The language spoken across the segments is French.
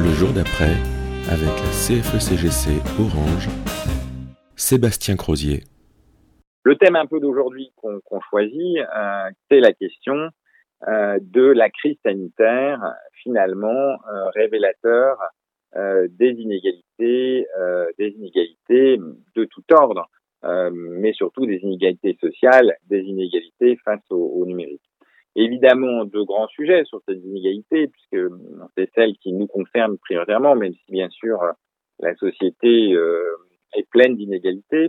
Le jour d'après, avec la CFECGC Orange, Sébastien Crozier. Le thème un peu d'aujourd'hui qu'on choisit, euh, c'est la question euh, de la crise sanitaire, finalement euh, révélateur des inégalités, des inégalités de tout ordre, mais surtout des inégalités sociales, des inégalités face au numérique évidemment de grands sujets sur cette inégalité, puisque c'est celle qui nous concerne prioritairement, même si bien sûr la société euh, est pleine d'inégalités.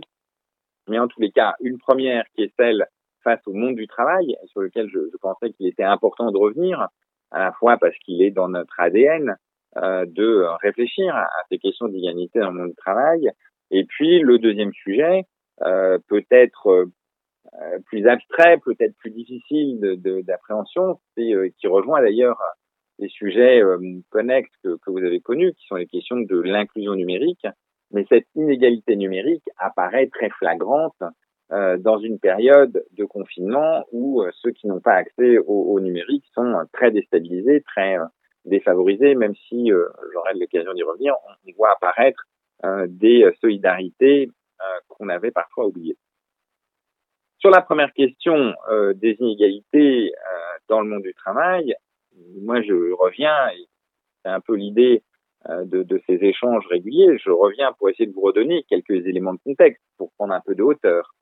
Mais en tous les cas, une première qui est celle face au monde du travail, sur lequel je, pensais qu'il était important de revenir, à la fois parce qu'il est dans notre ADN euh, de réfléchir à, ces questions d'inégalité dans le monde du travail, et puis le deuxième sujet, euh, peut-être euh, plus abstrait, peut-être plus difficile d'appréhension, de, c'est euh, qui rejoint d'ailleurs les sujets euh, connexes que, que, vous avez connus, qui sont les questions de l'inclusion numérique. Mais cette inégalité numérique apparaît très flagrante euh, dans une période de confinement où ceux qui n'ont pas accès au, au, numérique sont très déstabilisés, très défavorisés, même si j'aurai l'occasion d'y revenir, on voit apparaître des solidarités qu'on avait parfois oubliées. Sur la première question euh, des inégalités euh, dans le monde du travail, moi je reviens, c'est un peu l'idée euh, de, de, ces échanges réguliers, je reviens pour essayer de vous redonner quelques éléments de contexte, pour prendre un peu de hauteur,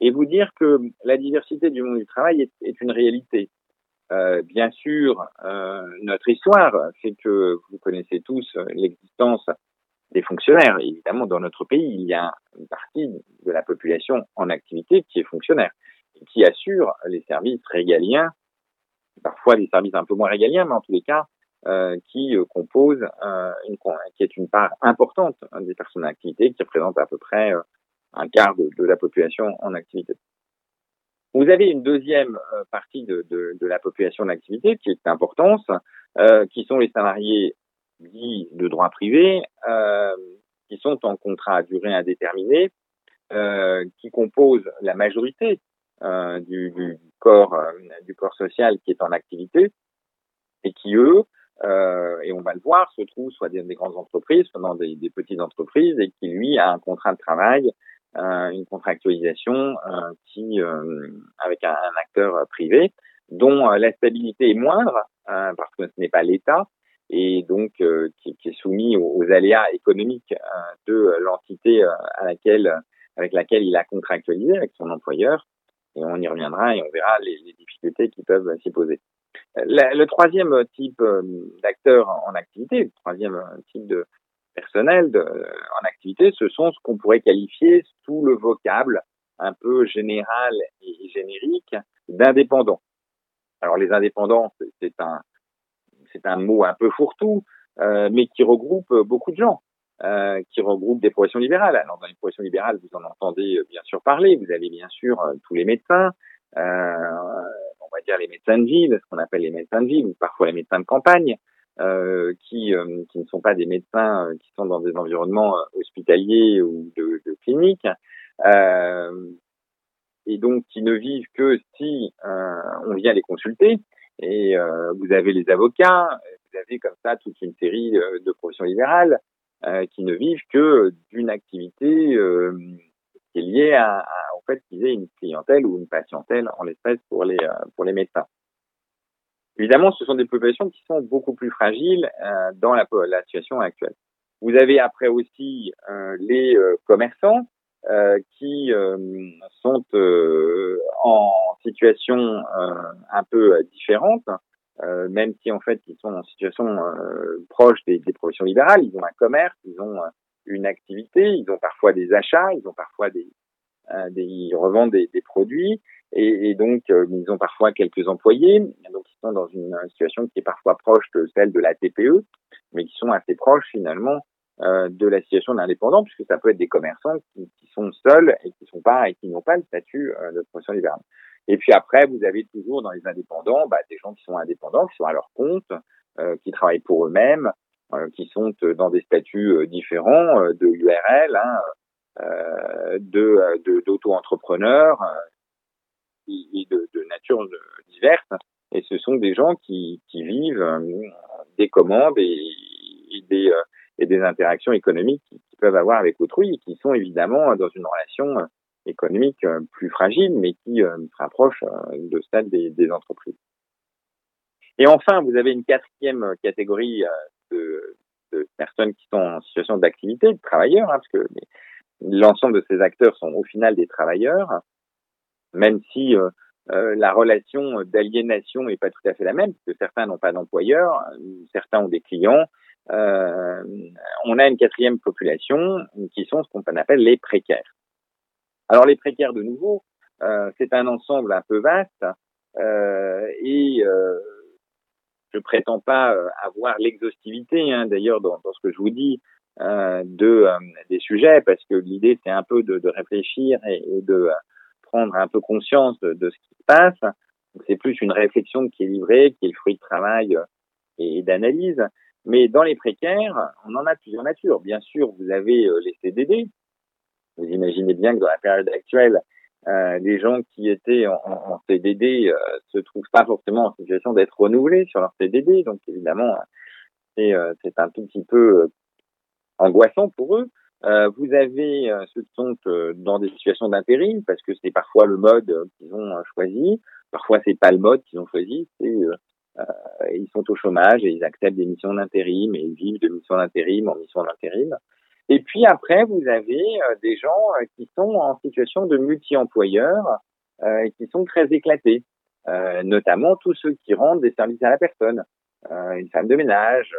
et vous dire que la diversité du monde du travail est, est une réalité. Euh, bien sûr, euh, notre histoire fait que vous connaissez tous l'existence des fonctionnaires. Évidemment, dans notre pays, il y a une partie de la population en activité qui est fonctionnaire et qui assure les services régaliens, parfois des services un peu moins régaliens, mais en tous les cas, euh, qui euh, composent, euh, une, qui est une part importante hein, des personnes en activité, qui représente à peu près un quart de, la population en activité. Vous avez une deuxième partie de, la population en activité qui est d'importance, qui sont les salariés dits de droit privé, euh, qui sont en contrat à durée indéterminée, euh, qui composent la majorité euh, du, du, corps euh, du corps social qui est en activité et qui eux euh, et on va le voir se trouvent soit dans des grandes entreprises soit dans des, des, petites entreprises et qui lui a un contrat de travail une contractualisation qui avec un, un, acteur privé dont la stabilité est moindre parce que ce n'est pas l'État et donc euh, qui, qui, est soumis aux, aléas économiques euh, de l'entité euh, à laquelle avec laquelle il a contractualisé avec son employeur. Et on y reviendra et on verra les, les difficultés qui peuvent s'y poser. Le, le, troisième type d'acteurs en activité, le troisième type de personnel de, en activité, ce sont ce qu'on pourrait qualifier sous le vocable un peu général et générique d'indépendants. Alors les indépendants, c'est un, c'est un mot un peu fourre-tout, euh, mais qui regroupe beaucoup de gens, euh, qui regroupe des professions libérales. Alors dans les professions libérales, vous en entendez bien sûr parler. Vous avez bien sûr euh, tous les médecins, euh, on va dire les médecins de ville, ce qu'on appelle les médecins de ville, ou parfois les médecins de campagne, euh, qui, qui ne sont pas des médecins qui sont dans des environnements hospitaliers ou de, de cliniques. et donc qui ne vivent que si on vient les consulter, et euh, vous avez les avocats, vous avez comme ça toute une série euh, de professions libérales euh, qui ne vivent que d'une activité qui est liée à, à, au fait qu'ils aient une clientèle ou une patientèle en l'espèce pour les pour les médecins. Évidemment, ce sont des populations qui sont beaucoup plus fragiles dans la, situation actuelle. Vous avez après aussi les commerçants qui euh, sont euh, en situation un peu différente, même si en fait ils sont en situation proche des, professions libérales, ils ont un commerce, ils ont une activité, ils ont parfois des achats, ils ont parfois des, des ils revendent des, produits. Et, donc ils ont parfois quelques employés, donc ils sont dans une situation qui est parfois proche de celle de la TPE, mais qui sont assez proches finalement euh, de la situation d'indépendant, puisque ça peut être des commerçants qui, qui, sont seuls et qui sont pas et qui n'ont pas le statut euh, de profession libérale. Et puis après, vous avez toujours dans les indépendants bah, des gens qui sont indépendants, qui sont à leur compte, euh, qui travaillent pour eux-mêmes, euh, qui sont dans des statuts différents de URL, hein, de d'auto-entrepreneurs et de, nature diverses. Et ce sont des gens qui, vivent des commandes et et des, et des interactions économiques qu'ils peuvent avoir avec autrui et qui sont évidemment dans une relation économique plus fragile, mais qui se rapproche de celle des, entreprises. Et enfin, vous avez une quatrième catégorie de, personnes qui sont en situation d'activité, de travailleurs, hein, parce que l'ensemble de ces acteurs sont au final des travailleurs, même si euh, euh, la relation d'aliénation n'est pas tout à fait la même, parce que certains n'ont pas d'employeur, certains ont des clients. Euh, on a une quatrième population qui sont ce qu'on appelle les précaires. Alors les précaires, de nouveau, euh, c'est un ensemble un peu vaste euh, et je prétends pas avoir l'exhaustivité, hein, d'ailleurs, dans, dans, ce que je vous dis, euh, de des sujets, parce que l'idée c'est un peu de, de réfléchir et, et, de prendre un peu conscience de, de ce qui se passe. C'est plus une réflexion qui est livrée, qui est le fruit de travail euh, et, d'analyse. Mais dans les précaires, on en a plusieurs natures. Bien sûr, vous avez euh, les CDD. Vous imaginez bien que dans la période actuelle, euh, les gens qui étaient en, en CDD euh, se trouvent pas forcément en situation d'être renouvelés sur leur CDD. Donc évidemment, c'est euh, un tout petit peu angoissant pour eux. Euh, vous avez euh, ceux qui sont euh, dans des situations d'intérim parce que c'est parfois le mode qu'ils ont choisi. Parfois c'est pas le mode qu'ils ont choisi. C'est ils sont au chômage et ils acceptent des missions d'intérim et ils vivent de missions d'intérim en mission d'intérim. Et puis après vous avez des gens qui sont en situation de multi-employeurs et qui sont très éclatés, notamment tous ceux qui rendent des services à la personne, une femme de ménage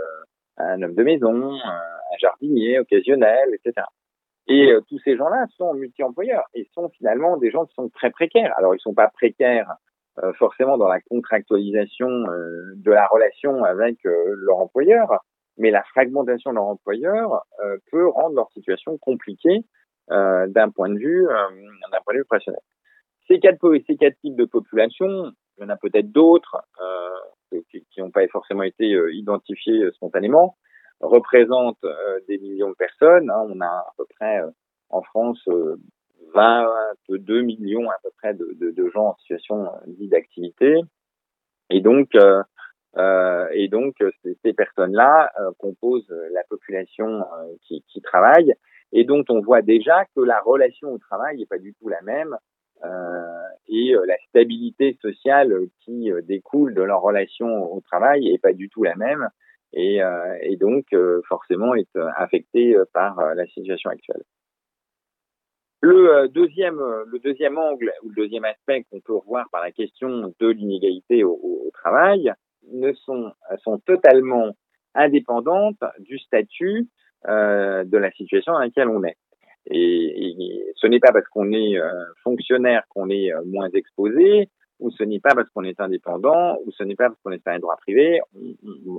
un homme de maison, un jardinier occasionnel, etc. Et euh, tous ces gens-là sont multi-employeurs et sont finalement des gens qui sont très précaires. Alors ils sont pas précaires euh, forcément dans la contractualisation euh, de la relation avec leur employeur, mais la fragmentation de leur employeur peut rendre leur situation compliquée d'un point de vue d'un point de vue professionnel. Ces quatre, ces quatre types de population, il y en a peut-être d'autres qui n'ont pas forcément été identifiés spontanément, représente euh, des millions de personnes. Hein. On a à peu près euh, en France 22 euh, millions à peu près de, de, de gens en situation dite d'activité. Et donc, euh, et donc ces, ces personnes-là composent la population qui, travaille et dont on voit déjà que la relation au travail n'est pas du tout la même et la stabilité sociale qui découle de leur relation au travail n'est pas du tout la même et, euh, donc euh, forcément est euh, affecté par la situation actuelle. Le deuxième, le deuxième angle ou le deuxième aspect qu'on peut revoir par la question de l'inégalité au, travail ne sont, sont totalement indépendantes du statut euh, de la situation dans laquelle on est. Et, ce n'est pas parce qu'on est fonctionnaire qu'on est moins exposé, ou ce n'est pas parce qu'on est indépendant, ou ce n'est pas parce qu'on est un droit privé.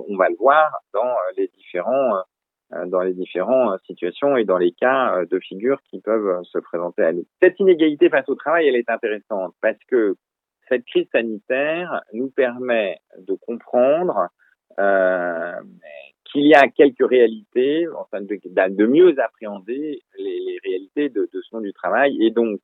On, va le voir dans euh, les différents euh, dans les différentes euh, situations et dans les cas de figure qui peuvent se présenter à nous. Cette inégalité face au travail, elle est intéressante parce que cette crise sanitaire nous permet de comprendre euh, qu'il y a quelques réalités, enfin de, mieux appréhender les, réalités de, de ce monde du travail et donc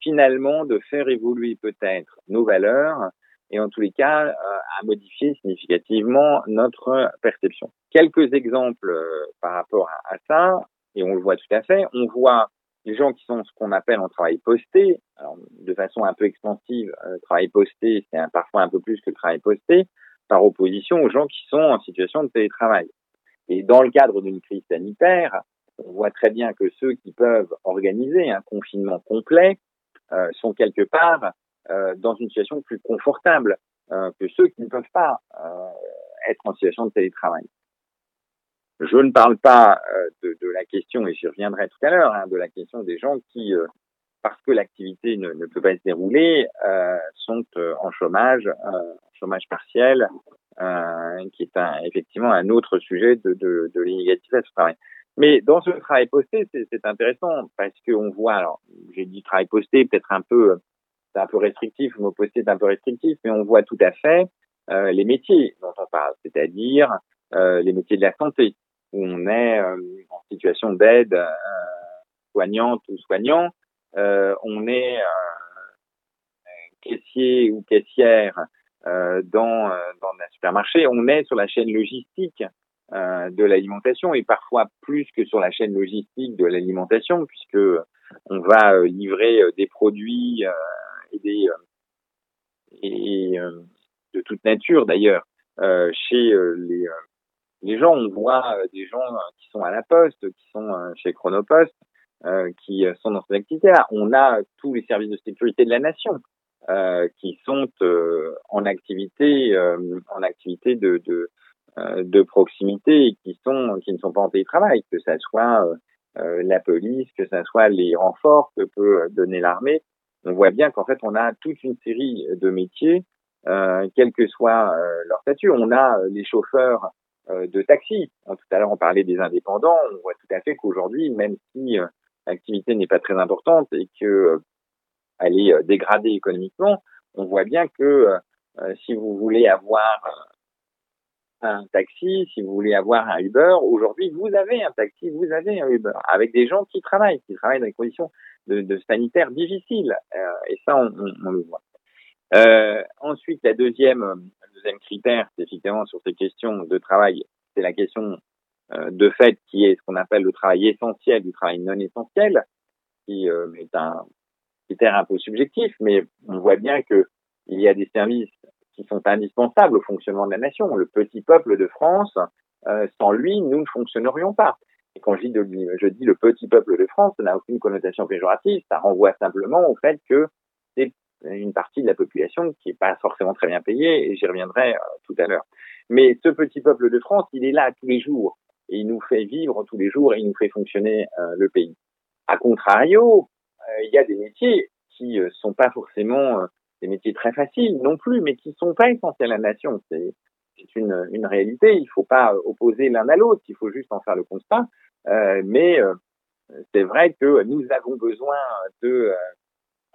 finalement de faire évoluer peut-être nos valeurs et en tous les cas euh, à modifier significativement notre perception. Quelques exemples euh, par rapport à, ça, et on le voit tout à fait, on voit les gens qui sont ce qu'on appelle en travail posté, alors de façon un peu extensive, euh, travail posté, c'est parfois un peu plus que travail posté, par opposition aux gens qui sont en situation de télétravail. Et dans le cadre d'une crise sanitaire, on voit très bien que ceux qui peuvent organiser un confinement complet euh, sont quelque part euh, dans une situation plus confortable euh, que ceux qui ne peuvent pas être en situation de télétravail. Je ne parle pas de, de, la question, et j'y reviendrai tout à l'heure, hein, de la question des gens qui, parce que l'activité ne, ne, peut pas se dérouler, sont en chômage, chômage partiel, qui est un, effectivement un autre sujet de, de, de l'inégalité à ce travail. Mais dans ce travail posté, c'est intéressant parce qu'on voit, alors j'ai dit travail posté, peut-être un peu, c'est un peu restrictif, le mot posté est un peu restrictif, mais on voit tout à fait euh, les métiers dont on parle, c'est-à-dire euh, les métiers de la santé, où on est euh, en situation d'aide euh, soignante ou soignant, euh, on est caissier ou caissière dans, dans un supermarché, on est sur la chaîne logistique de l'alimentation et parfois plus que sur la chaîne logistique de l'alimentation puisque on va livrer des produits et des et de toute nature d'ailleurs chez les les gens, on voit des gens qui sont à la poste, qui sont chez Chronopost, euh, qui sont dans ces activités-là. On a tous les services de sécurité de la nation euh, qui sont euh, en activité, en activité de, de, de proximité et qui sont qui ne sont pas en télétravail, que ça soit la police, que ça soit les renforts que peut donner l'armée. On voit bien qu'en fait on a toute une série de métiers, quel que soit leur statut. On a les chauffeurs de taxi. Tout à l'heure, on parlait des indépendants. On voit tout à fait qu'aujourd'hui, même si l'activité n'est pas très importante et que euh, elle est euh, dégradée économiquement, on voit bien que euh, si vous voulez avoir un taxi, si vous voulez avoir un Uber, aujourd'hui vous avez un taxi, vous avez un Uber, avec des gens qui travaillent, qui travaillent dans des conditions de, sanitaires difficiles, et ça on, le voit. Euh, ensuite, la deuxième, le deuxième critère, c'est effectivement sur ces questions de travail, c'est la question euh, de fait qui est ce qu'on appelle le travail essentiel du travail non essentiel, qui euh, est un critère un peu subjectif, mais on voit bien que il y a des services qui sont indispensables au fonctionnement de la nation. Le petit peuple de France, euh, sans lui, nous ne fonctionnerions pas. Et quand je dis, je dis le petit peuple de France, ça n'a aucune connotation péjorative, ça renvoie simplement au fait que une partie de la population qui n'est pas forcément très bien payée, et j'y reviendrai tout à l'heure. Mais ce petit peuple de France, il est là tous les jours et il nous fait vivre tous les jours et il nous fait fonctionner euh, le pays. A contrario, euh, il y a des métiers qui euh, sont pas forcément des métiers très faciles non plus, mais qui sont pas essentiels à la nation. C'est une, réalité. Il faut pas opposer l'un à l'autre. Il faut juste en faire le constat. mais c'est vrai que nous avons besoin de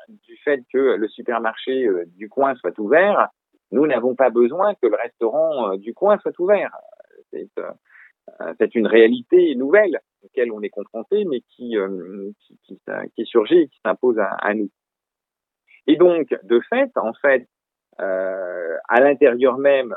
du fait que le supermarché du coin soit ouvert. Nous n'avons pas besoin que le restaurant du coin soit ouvert. C'est euh, c'est une réalité nouvelle auquel on est confronté, mais qui, euh, surgit et qui s'impose à, nous. Et donc, de fait, en fait, euh, à l'intérieur même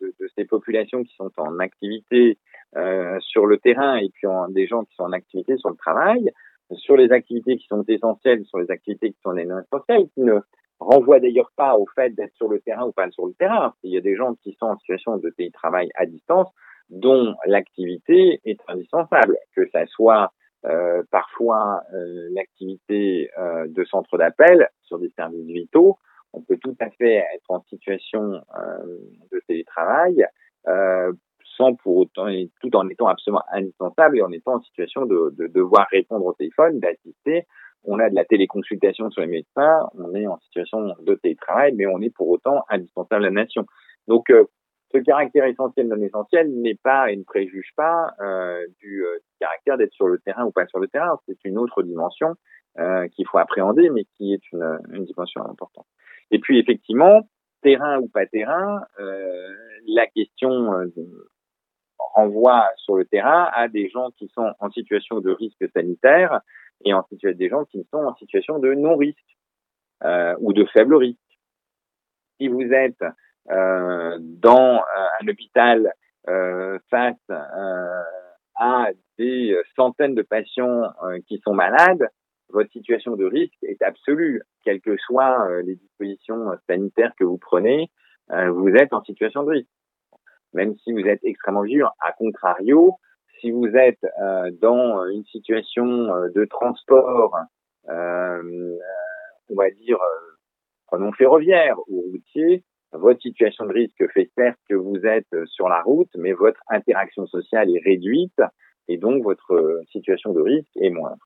de, ces populations qui sont en activité euh, sur le terrain et puis des gens qui sont en activité sur le travail, sur les activités qui sont essentielles, sur les activités qui sont non essentielles, qui ne renvoient d'ailleurs pas au fait d'être sur le terrain ou pas sur le terrain. Il y a des gens qui sont en situation de télétravail à distance, dont l'activité est indispensable, que ça soit euh, parfois euh, l'activité euh, de centre d'appel sur des services vitaux. On peut tout à fait être en situation de télétravail sans pour autant, tout en étant absolument indispensable et en étant en situation de, de devoir répondre au téléphone, d'assister. On a de la téléconsultation sur les médecins, on est en situation de télétravail, mais on est pour autant indispensable à la nation. Donc, ce caractère essentiel non essentiel n'est pas et ne préjuge pas euh, du, euh, caractère d'être sur le terrain ou pas sur le terrain. C'est une autre dimension euh, qu'il faut appréhender, mais qui est une, une, dimension importante. Et puis effectivement, terrain ou pas terrain, euh, la question renvoie sur le terrain à des gens qui sont en situation de risque sanitaire et en situation des gens qui sont en situation de non risque ou de faible risque. Si vous êtes euh, dans euh, un hôpital euh, face à des centaines de patients qui sont malades, votre situation de risque est absolue, quelles que soient les dispositions sanitaires que vous prenez, vous êtes en situation de risque. Même si vous êtes extrêmement vigilant. À contrario, si vous êtes dans une situation de transport, on va dire, prenons ferroviaire ou routier, votre situation de risque fait certes que vous êtes sur la route, mais votre interaction sociale est réduite et donc votre situation de risque est moindre.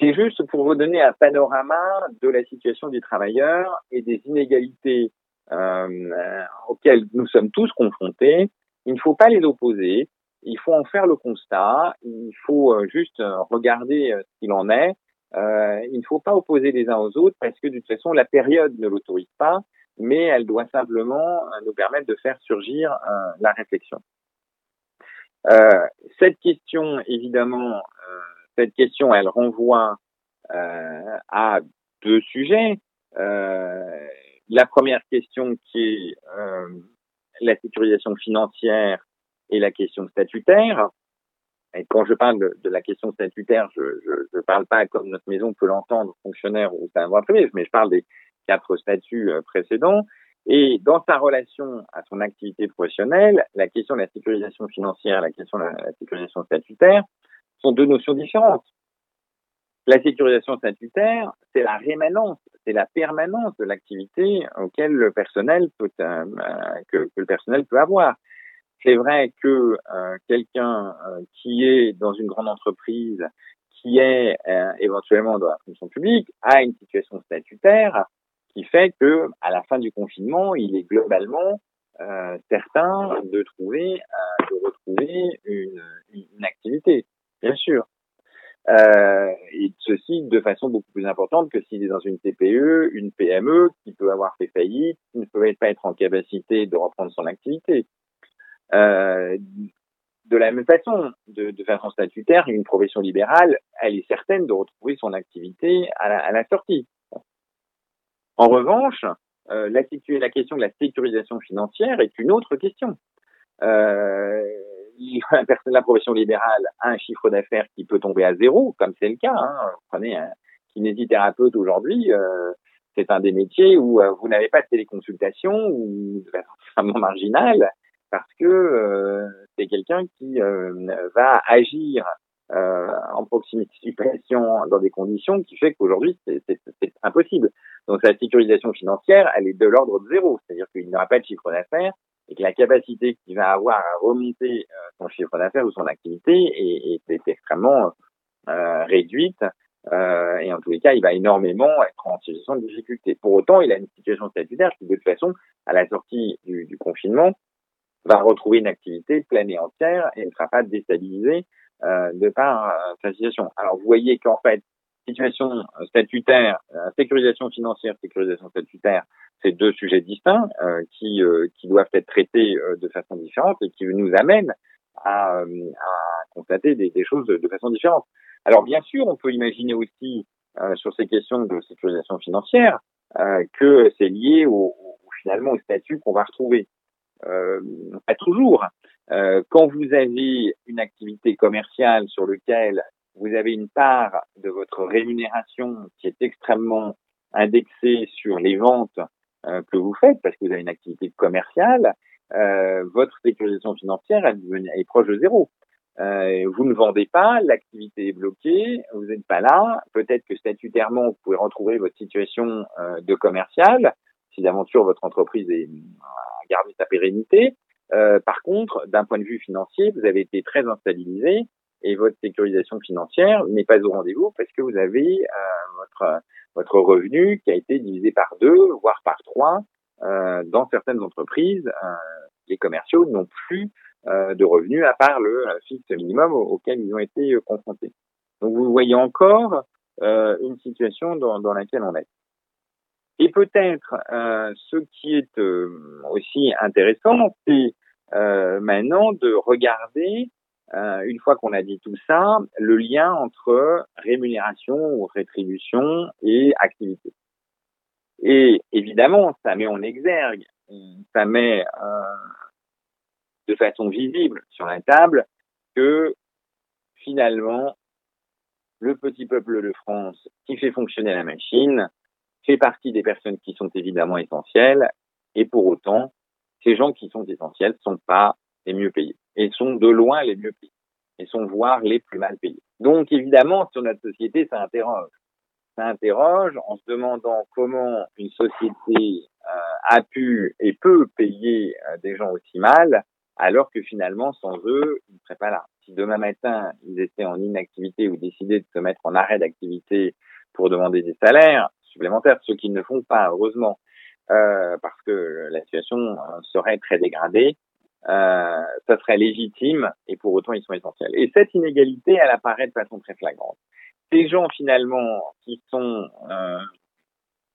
C'est juste pour vous donner un panorama de la situation du travailleur et des inégalités euh, auxquelles nous sommes tous confrontés. Il ne faut pas les opposer, il faut en faire le constat, il faut euh, juste regarder euh, ce qu'il en est. Euh, il ne faut pas opposer les uns aux autres parce que de toute façon la période ne l'autorise pas mais elle doit simplement euh, nous permettre de faire surgir euh, la réflexion. Euh, cette question, évidemment, cette question, elle renvoie à deux sujets. La première question qui est la sécurisation financière et la question statutaire. Et quand je parle de, la question statutaire, je ne parle pas comme notre maison peut l'entendre, fonctionnaire ou droit privé, mais je parle des quatre statuts euh, précédents. Et dans sa relation à son activité professionnelle, la question de la sécurisation financière, la question de la sécurisation statutaire sont deux notions différentes. La sécurisation statutaire, c'est la rémanence, c'est la permanence de l'activité auquel le personnel peut euh, que, le personnel peut avoir. C'est vrai que euh, quelqu'un euh, qui est dans une grande entreprise, qui est éventuellement dans la fonction publique, a une situation statutaire qui fait que à la fin du confinement, il est globalement certain de trouver, de retrouver une, une activité, bien sûr. Euh, et ceci de façon beaucoup plus importante que s'il est dans une TPE, une PME qui peut avoir fait faillite, qui ne peut pas être en capacité de reprendre son activité. Euh, de la même façon, de, de, façon statutaire, une profession libérale, elle est certaine de retrouver son activité à la, à la sortie. En revanche, euh, la, question de la sécurisation financière est une autre question. Euh, la profession libérale a un chiffre d'affaires qui peut tomber à zéro, comme c'est le cas. Hein. Prenez un kinésithérapeute aujourd'hui, euh, c'est un des métiers où euh, vous n'avez pas de téléconsultation ou de façon extrêmement marginale parce que euh, c'est quelqu'un qui va agir en proximité dans des conditions qui fait qu'aujourd'hui c'est impossible. Donc sa sécurisation financière, elle est de l'ordre de zéro, c'est-à-dire qu'il n'y aura pas de chiffre d'affaires, et que la capacité qu'il va avoir à remonter euh, son chiffre d'affaires ou son activité est, est, extrêmement euh, réduite. Euh, et en tous les cas, il va énormément être en situation de difficulté. Pour autant, il a une situation statutaire qui, de toute façon, à la sortie du, du confinement, va retrouver une activité pleine et entière et ne sera pas déstabilisé euh, de par euh, sa situation. Alors, vous voyez qu'en fait, situation statutaire, sécurisation financière, sécurisation statutaire, c'est deux sujets distincts euh, qui, euh, qui doivent être traités euh, de façon différente et qui nous amènent à, à constater des, des, choses de, façon différente. Alors bien sûr, on peut imaginer aussi sur ces questions de sécurisation financière que c'est lié au, finalement au statut qu'on va retrouver. pas toujours. quand vous avez une activité commerciale sur laquelle vous avez une part de votre rémunération qui est extrêmement indexée sur les ventes euh, que vous faites, parce que vous avez une activité commerciale, euh, votre sécurisation financière est proche de zéro. Euh, vous ne vendez pas, l'activité est bloquée, vous n'êtes pas là. Peut-être que statutairement, vous pouvez retrouver votre situation euh, de commercial, si d'aventure votre entreprise est, a gardé sa pérennité. Euh, par contre, d'un point de vue financier, vous avez été très instabilisé et votre sécurisation financière n'est pas au rendez-vous parce que vous avez votre votre revenu qui a été divisé par deux, voire par trois. Euh, dans certaines entreprises, euh, les commerciaux n'ont plus euh, de revenus à part le fixe minimum auquel ils ont été confrontés. Donc vous voyez encore une situation dans, dans, laquelle on est. Et peut-être ce qui est aussi intéressant, c'est maintenant de regarder euh, une fois qu'on a dit tout ça, le lien entre rémunération ou rétribution et activité. Et évidemment, ça met en exergue, ça met euh, de façon visible sur la table que finalement, le petit peuple de France qui fait fonctionner la machine fait partie des personnes qui sont évidemment essentielles, et pour autant, ces gens qui sont essentiels sont pas les mieux payés et sont de loin les mieux payés et sont voire les plus mal payés. Donc évidemment, sur notre société, ça interroge. Ça interroge en se demandant comment une société euh, a pu et peut payer euh, des gens aussi mal, alors que finalement, sans eux, ils ne seraient pas là. Si demain matin, ils étaient en inactivité ou décidaient de se mettre en arrêt d'activité pour demander des salaires supplémentaires, ce qu'ils ne font pas, heureusement, euh, parce que la situation euh, serait très dégradée, euh, ça serait légitime et pour autant ils sont essentiels. Et cette inégalité, elle apparaît de façon très flagrante. Ces gens finalement qui sont euh,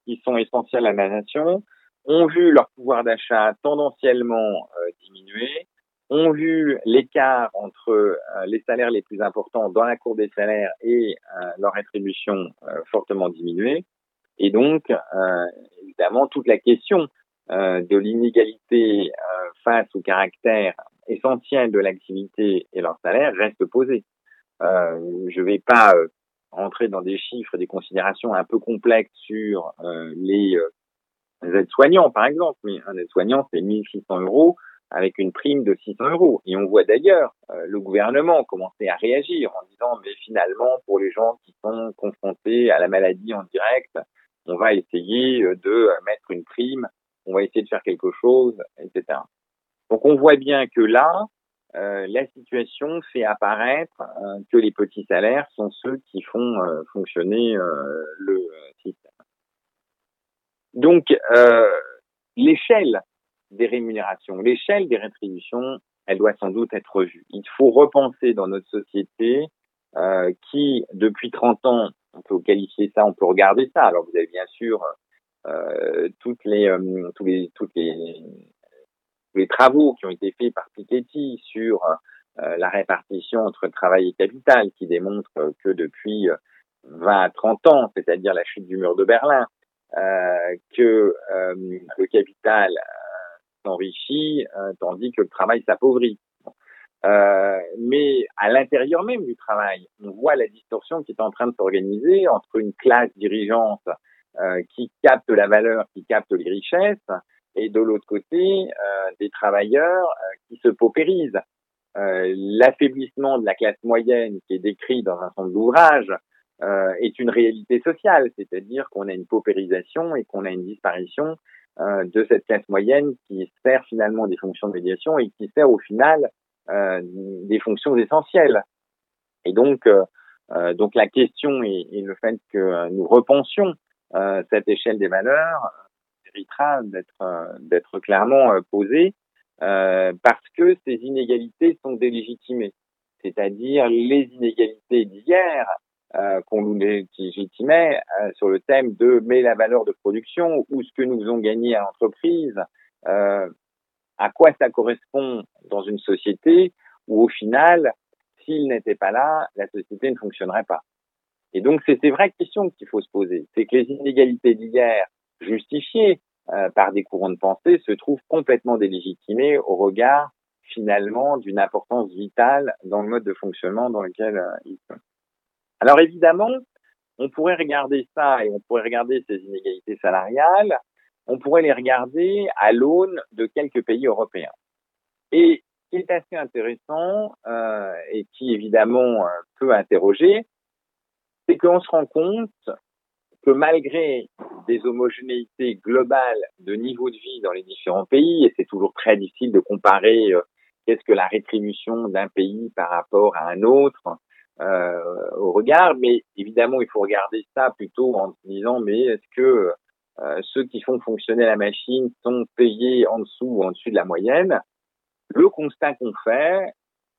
qui sont essentiels à la nation ont vu leur pouvoir d'achat tendanciellement euh, diminuer, ont vu l'écart entre euh, les salaires les plus importants dans la cour des salaires et euh, leur rétribution fortement diminuer. Et donc, évidemment, toute la question de l'inégalité face au caractère essentiels de l'activité et leur salaire restent posés. Euh, je ne vais pas euh, entrer dans des chiffres, des considérations un peu complexes sur euh, les, aides-soignants, par exemple, mais un aide-soignant, c'est 1600 euros avec une prime de 600 euros. Et on voit d'ailleurs le gouvernement commencer à réagir en disant, mais finalement, pour les gens qui sont confrontés à la maladie en direct, on va essayer de mettre une prime, on va essayer de faire quelque chose, etc. Donc on voit bien que là, euh, la situation fait apparaître euh, que les petits salaires sont ceux qui font euh, fonctionner le système. Donc l'échelle des rémunérations, l'échelle des rétributions, elle doit sans doute être revue. Il faut repenser dans notre société qui, depuis 30 ans, on peut qualifier ça, on peut regarder ça. Alors vous avez bien sûr toutes les, tous les, toutes les les travaux qui ont été faits par Piketty sur euh, la répartition entre travail et capital, qui démontrent que depuis 20 à 30 ans, c'est-à-dire la chute du mur de Berlin, euh, que euh, le capital s'enrichit tandis que le travail s'appauvrit. mais à l'intérieur même du travail, on voit la distorsion qui est en train de s'organiser entre une classe dirigeante qui capte la valeur, qui capte les richesses, et de l'autre côté, euh, des travailleurs euh, qui se paupérisent. Euh, l'affaiblissement de la classe moyenne qui est décrit dans un certain d'ouvrages est une réalité sociale, c'est-à-dire qu'on a une paupérisation et qu'on a une disparition de cette classe moyenne qui sert finalement des fonctions de médiation et qui sert au final des fonctions essentielles. Et donc, donc la question est, est, le fait que nous repensions cette échelle des valeurs méritera d'être euh, d'être clairement euh, posée euh, parce que ces inégalités sont délégitimées. C'est-à-dire les inégalités d'hier qu'on nous légitimait sur le thème de mais la valeur de production ou ce que nous faisons gagner à l'entreprise, à quoi ça correspond dans une société où au final, s'il n'était pas là, la société ne fonctionnerait pas. Et donc c'est ces vraies questions qu'il faut se poser. C'est que les inégalités d'hier justifiées euh, par des courants de pensée se trouvent complètement délégitimés au regard finalement d'une importance vitale dans le mode de fonctionnement dans lequel euh, ils sont. Alors évidemment, on pourrait regarder ça et on pourrait regarder ces inégalités salariales, on pourrait les regarder à l'aune de quelques pays européens. Et ce qui est assez intéressant euh, et qui évidemment peut interroger, c'est qu'on se rend compte que malgré des homogénéités globales de niveau de vie dans les différents pays, et c'est toujours très difficile de comparer euh, qu'est-ce que la rétribution d'un pays par rapport à un autre euh, au regard, mais évidemment il faut regarder ça plutôt en se disant mais est-ce que euh, ceux qui font fonctionner la machine sont payés en dessous ou en dessus de la moyenne? Le constat qu'on fait,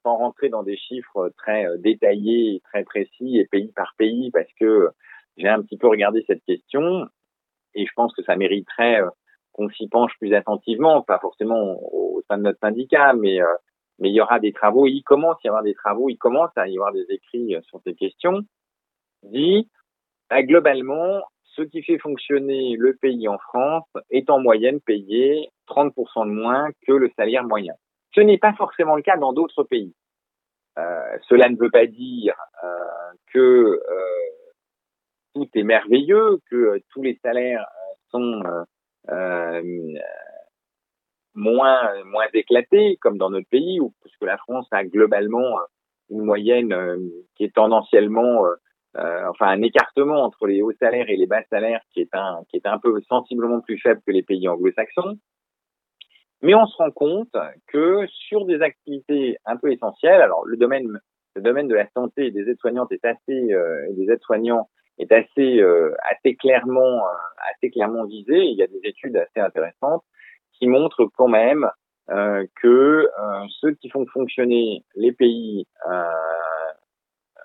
sans rentrer dans des chiffres très euh, détaillés, très précis et pays par pays, parce que j'ai un petit peu regardé cette question et je pense que ça mériterait euh, qu'on s'y penche plus attentivement, pas forcément au sein de notre syndicat, mais euh, mais il y aura des travaux, il commence à y avoir des travaux, il commence à y avoir des écrits sur ces questions. Dit, bah, globalement, ce qui fait fonctionner le pays en France est en moyenne payé 30% de moins que le salaire moyen. Ce n'est pas forcément le cas dans d'autres pays. Euh, cela ne veut pas dire euh, que euh, tout est merveilleux, que tous les salaires sont moins moins éclatés comme dans notre pays, ou puisque la France a globalement une moyenne qui est tendanciellement enfin un écartement entre les hauts salaires et les bas salaires qui est un peu sensiblement plus faible que les pays anglo-saxons. Mais on se rend compte que sur des activités un peu essentielles, alors le domaine le domaine de la santé des aides-soignantes est assez euh, des aides-soignants est assez euh, assez clairement euh, assez clairement visé. Il y a des études assez intéressantes qui montrent quand même euh, que ceux qui font fonctionner les pays,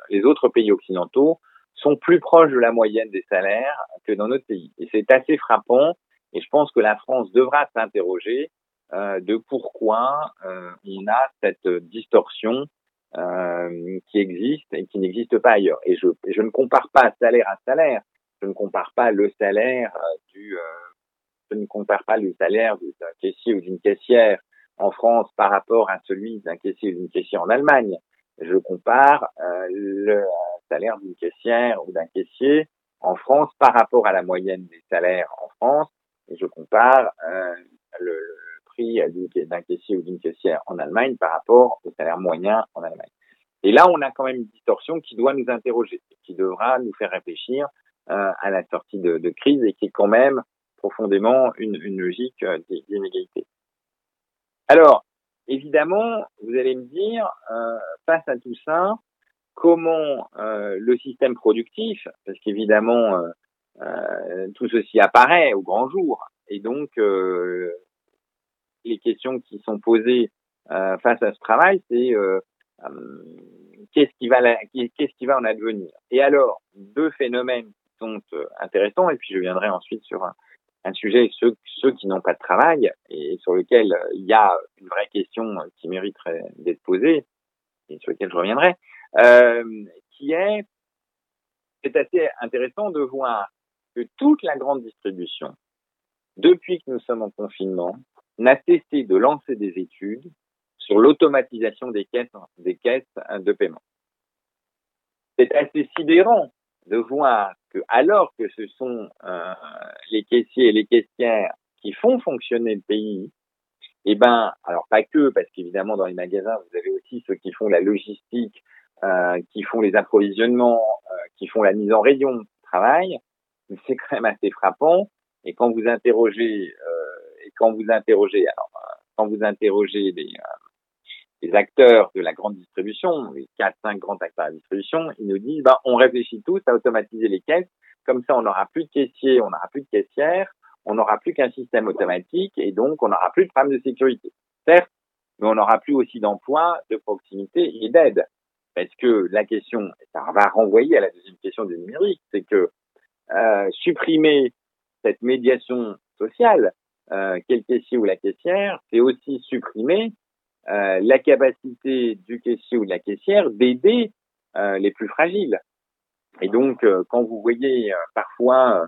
les autres pays occidentaux, sont plus proches de la moyenne des salaires que dans notre pays. Et c'est assez frappant. Et je pense que la France devra s'interroger de pourquoi on a cette distorsion euh, qui existe et qui n'existe pas ailleurs. Et je, je ne compare pas salaire à salaire. Je ne compare pas le salaire euh, du, euh, je ne compare pas le salaire d'un caissier ou d'une caissière en France par rapport à celui d'un caissier ou d'une caissière en Allemagne. Je compare euh, le salaire d'une caissière ou d'un caissier en France par rapport à la moyenne des salaires en France et je compare euh, le, prix d'un caissier ou d'une caissière en Allemagne par rapport au salaire moyen en Allemagne. Et là, on a quand même une distorsion qui doit nous interroger, qui devra nous faire réfléchir euh, à la sortie de, crise et qui est quand même profondément une, logique euh, d'inégalité. Alors, évidemment, vous allez me dire, euh, face à tout ça, comment le système productif, parce qu'évidemment, tout ceci apparaît au grand jour, et donc les questions qui sont posées face à ce travail, c'est qu'est-ce qui va qu'est-ce qui va en advenir? Et alors, deux phénomènes qui sont intéressants, et puis je viendrai ensuite sur un, sujet, ceux, ceux qui n'ont pas de travail et sur lequel il y a une vraie question qui mériterait d'être posée, et sur lequel je reviendrai, euh, qui est, c'est assez intéressant de voir que toute la grande distribution, depuis que nous sommes en confinement, n'a cessé de lancer des études sur l'automatisation des caisses, des caisses de paiement. C'est assez sidérant de voir que alors que ce sont euh, les caissiers et les caissières qui font fonctionner le pays, eh ben, alors pas que, parce qu'évidemment dans les magasins vous avez aussi ceux qui font la logistique, euh, qui font les approvisionnements, euh, qui font la mise en rayon du travail, c'est quand même assez frappant. Et quand vous interrogez, et quand vous interrogez, alors quand vous interrogez les, les acteurs de la grande distribution, les quatre, cinq grands acteurs de la distribution, ils nous disent, bah, on réfléchit tous à automatiser les caisses. Comme ça, on n'aura plus de caissiers, on n'aura plus de caissières, on n'aura plus qu'un système automatique et donc on n'aura plus de problème de sécurité. Certes, mais on n'aura plus aussi d'emploi, de proximité et d'aide. Parce que la question, ça va renvoyer à la deuxième question du numérique, c'est que euh, supprimer cette médiation sociale, euh, quel caissier ou la caissière, c'est aussi supprimer euh, la capacité du caissier ou de la caissière d'aider euh, les plus fragiles. Et donc, euh, quand vous voyez parfois,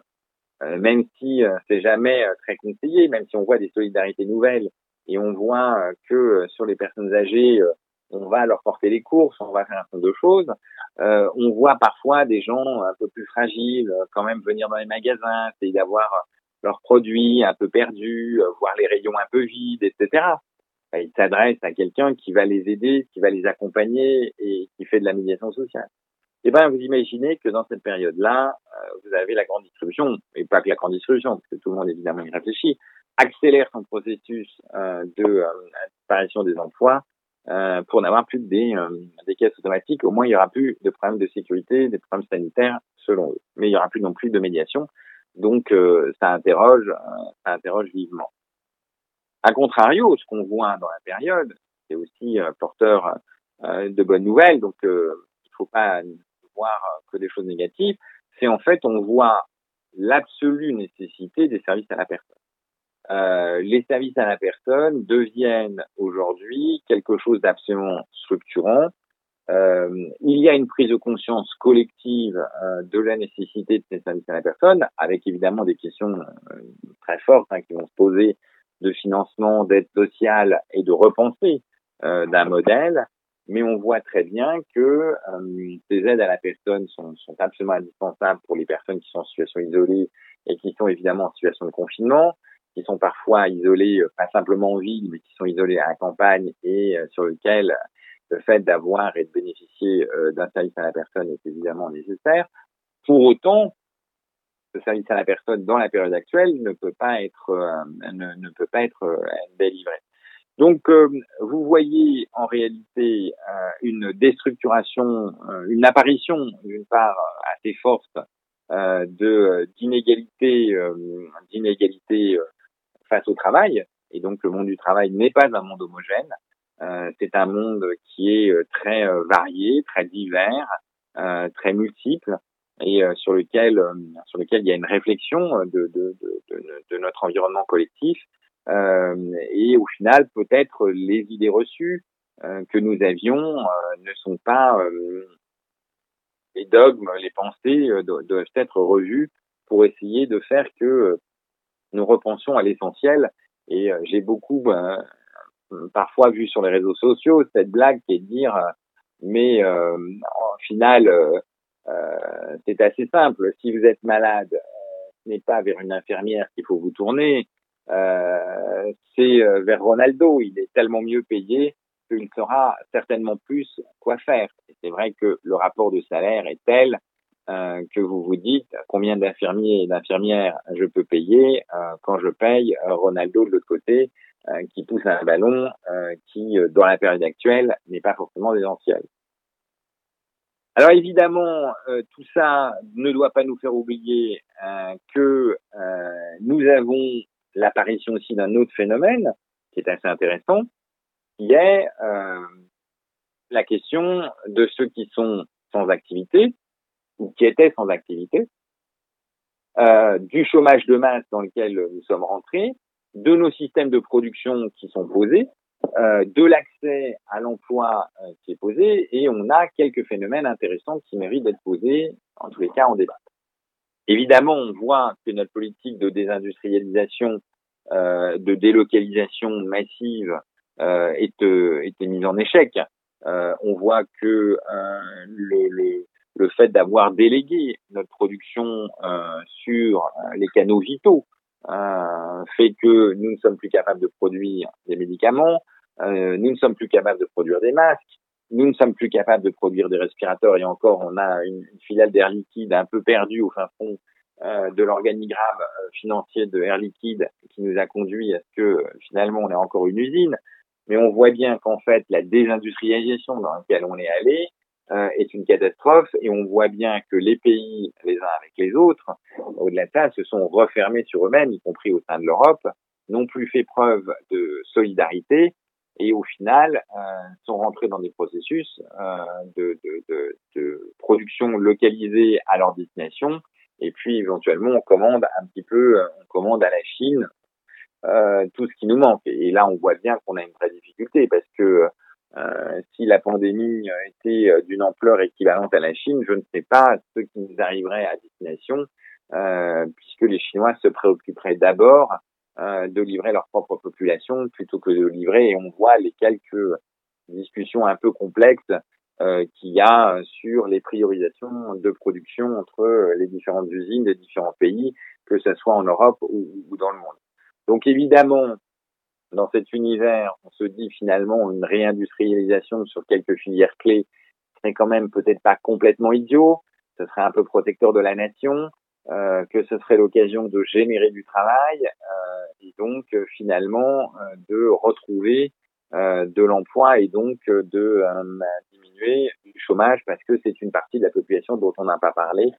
même si c'est jamais très conseillé, même si on voit des solidarités nouvelles et on voit que sur les personnes âgées, on va leur porter les courses, on va faire un certain de choses. on voit parfois des gens un peu plus fragiles quand même venir dans les magasins, essayer d'avoir leurs produits un peu perdus, voir les rayons un peu vides, etc. Bah, il s'adresse à quelqu'un qui va les aider, qui va les accompagner et qui fait de la médiation sociale. Eh ben, vous imaginez que dans cette période-là, euh, vous avez la grande distribution, et pas que la grande distribution, parce que tout le monde évidemment y réfléchit, accélère son processus euh, de euh, disparition des emplois euh, pour n'avoir plus des, des caisses automatiques. Au moins, il y aura plus de problèmes de sécurité, des problèmes sanitaires, selon eux. Mais il y aura plus non plus de médiation. Donc, ça interroge, ça interroge vivement. A contrario, ce qu'on voit dans la période, c'est aussi euh, porteur euh, de bonnes nouvelles, donc euh, il ne faut pas voir que des choses négatives, c'est en fait on voit l'absolue nécessité des services à la personne. Euh, les services à la personne deviennent aujourd'hui quelque chose d'absolument structurant. Euh, il y a une prise de conscience collective euh, de la nécessité de ces services à la personne, avec évidemment des questions très fortes hein, qui vont se poser de financement, d'aide sociale et de repensée euh, d'un modèle, mais on voit très bien que euh, ces aides à la personne sont, sont, absolument indispensables pour les personnes qui sont en situation isolée et qui sont évidemment en situation de confinement, qui sont parfois isolées, euh, pas simplement en ville, mais qui sont isolées à la campagne et sur lequel le fait d'avoir et de bénéficier d'un service à la personne est évidemment nécessaire. Pour autant, ce service à la personne dans la période actuelle ne peut pas être euh, ne, peut pas être euh, délivré. Donc euh, vous voyez en réalité une déstructuration, une apparition d'une part assez forte de face au travail et donc le monde du travail n'est pas un monde homogène. C'est un monde qui est très varié, très divers, très multiple et euh, sur lequel euh, sur lequel il y a une réflexion euh, de, de, notre environnement collectif et au final peut-être les idées reçues que nous avions ne sont pas les dogmes, les pensées doivent être revues pour essayer de faire que nous repensions à l'essentiel. Et j'ai beaucoup parfois vu sur les réseaux sociaux cette blague qui est de dire mais euh, en final c'est assez simple. Si vous êtes malade ce n'est pas vers une infirmière qu'il faut vous tourner. C'est vers Ronaldo. Il est tellement mieux payé qu'il saura certainement plus quoi faire. c'est vrai que le rapport de salaire est tel euh, que vous vous dites combien d'infirmiers et d'infirmières je peux payer euh, quand je paye euh, Ronaldo de l'autre côté qui pousse un ballon qui, dans la période actuelle, n'est pas forcément essentiel. Alors évidemment, tout ça ne doit pas nous faire oublier que nous avons l'apparition aussi d'un autre phénomène qui est assez intéressant, qui est la question de ceux qui sont sans activité ou qui étaient sans activité, euh, du chômage de masse dans lequel nous sommes rentrés, de nos systèmes de production qui sont posés, euh, de l'accès à l'emploi euh, qui est posé, et on a quelques phénomènes intéressants qui méritent d'être posés, en tous les cas en débat. Évidemment, on voit que notre politique de désindustrialisation, euh, de délocalisation massive euh, est, est mise en échec. on voit que le, le, le fait d'avoir délégué notre production euh, sur euh, les canaux vitaux euh, fait que nous ne sommes plus capables de produire des médicaments, nous ne sommes plus capables de produire des masques, nous ne sommes plus capables de produire des respirateurs et encore on a une, filiale d'Air Liquide un peu perdue au fin fond de l'organigramme financier de Air Liquide qui nous a conduit à ce que finalement on ait encore une usine. Mais on voit bien qu'en fait la désindustrialisation dans laquelle on est allé euh, est une catastrophe et on voit bien que les pays, les uns avec les autres, au-delà de ça, se sont refermés sur eux-mêmes, y compris au sein de l'Europe, n'ont plus fait preuve de solidarité et au final euh, sont rentrés dans des processus euh, de, de, de, de, production localisée à leur destination et puis éventuellement on commande un petit peu, on commande à la Chine tout ce qui nous manque. Et là, on voit bien qu'on a une vraie difficulté parce que euh, si la pandémie était euh, d'une ampleur équivalente à la Chine, je ne sais pas ce qui nous arriverait à destination, euh, puisque les Chinois se préoccuperaient d'abord euh, de livrer leur propre population plutôt que de livrer, et on voit les quelques discussions un peu complexes euh, qu'il y a sur les priorisations de production entre les différentes usines des différents pays, que ce soit en Europe ou dans le monde. Donc évidemment, dans cet univers, on se dit finalement une réindustrialisation sur quelques filières clés serait quand même peut-être pas complètement idiot, ce serait un peu protecteur de la nation, euh, que ce serait l'occasion de générer du travail euh, et donc euh, finalement de retrouver de l'emploi et donc de diminuer le chômage parce que c'est une partie de la population dont on n'a pas parlé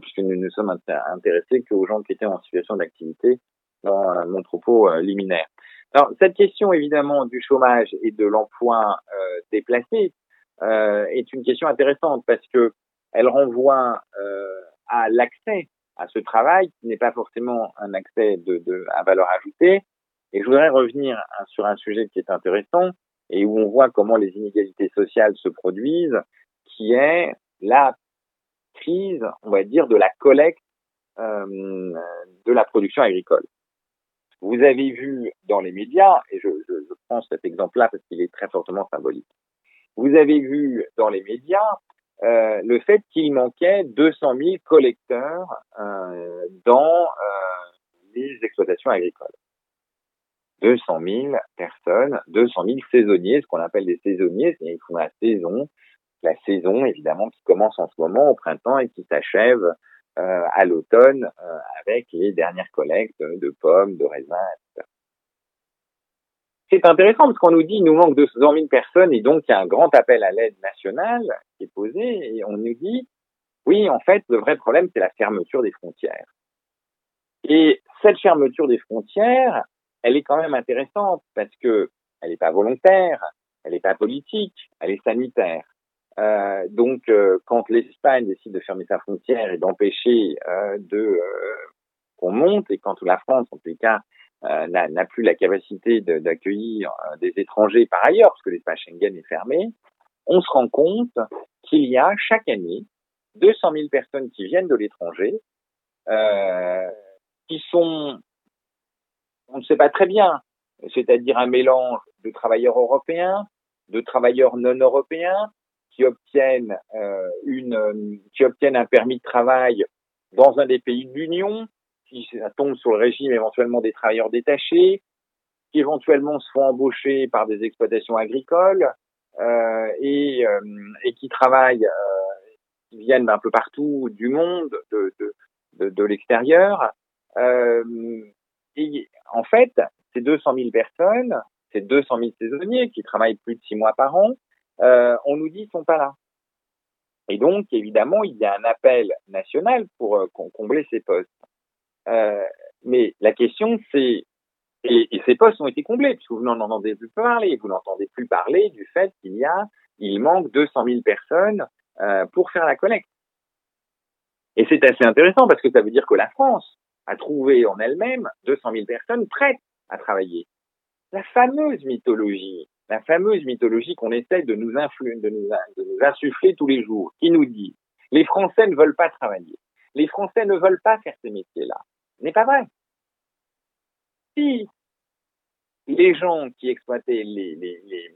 puisque nous ne sommes intéressés qu'aux gens qui étaient en situation d'activité dans mon propos liminaire. Alors, cette question, évidemment, du chômage et de l'emploi euh, déplacé euh, est une question intéressante parce que elle renvoie euh, à l'accès à ce travail qui n'est pas forcément un accès de, de, à valeur ajoutée. Et je voudrais revenir sur un sujet qui est intéressant et où on voit comment les inégalités sociales se produisent, qui est la crise, on va dire, de la collecte euh, de la production agricole. Vous avez vu dans les médias, et je, prends cet exemple-là parce qu'il est très fortement symbolique, vous avez vu dans les médias euh, le fait qu'il manquait 200 000 collecteurs euh, dans euh, les exploitations agricoles. 200 000 personnes, 200 000 saisonniers, ce qu'on appelle des saisonniers, c'est-à-dire qu'ils font la saison, la saison évidemment qui commence en ce moment au printemps et qui s'achève euh, à l'automne euh, avec les dernières collectes de pommes, de raisins, etc. C'est intéressant parce qu'on nous dit qu'il nous manque 200 000 personnes et donc il y a un grand appel à l'aide nationale qui est posé et on nous dit oui, en fait, le vrai problème, c'est la fermeture des frontières. Et cette fermeture des frontières, elle est quand même intéressante parce que elle n'est pas volontaire, elle n'est pas politique, elle est sanitaire. Euh, donc, euh, quand l'Espagne décide de fermer sa frontière et d'empêcher euh, de euh, qu'on monte, et quand la France, en tout cas, euh, n'a plus la capacité d'accueillir des étrangers par ailleurs, parce que l'espace Schengen est fermé, on se rend compte qu'il y a chaque année 200 000 personnes qui viennent de l'étranger, qui sont, on ne sait pas très bien c'est-à-dire un mélange de travailleurs européens, de travailleurs non européens qui obtiennent euh, une, qui obtiennent un permis de travail dans un des pays de l'Union, qui tombe sur le régime éventuellement des travailleurs détachés, qui éventuellement se font embaucher par des exploitations agricoles euh, et, euh, et qui travaillent, euh, qui viennent d'un peu partout du monde, de, de, de, de l'extérieur. Euh, et en fait, ces 200 000 personnes, ces 200 000 saisonniers qui travaillent plus de six mois par an, euh, on nous dit qu'ils sont pas là. Et donc, évidemment, il y a un appel national pour euh, combler ces postes. Euh, mais la question, c'est et, et, ces postes ont été comblés, puisque vous n'en entendez plus parler. Vous n'entendez plus parler du fait qu'il y a, il manque 200 000 personnes euh, pour faire la collecte. Et c'est assez intéressant parce que ça veut dire que la France a trouvé en elle-même 200 000 personnes prêtes à travailler. La fameuse mythologie, la fameuse mythologie qu'on essaie de nous, de, nous, insuffler tous les jours, qui nous dit les Français ne veulent pas travailler, les Français ne veulent pas faire ces métiers-là, n'est pas vrai. Si les gens qui exploitaient les,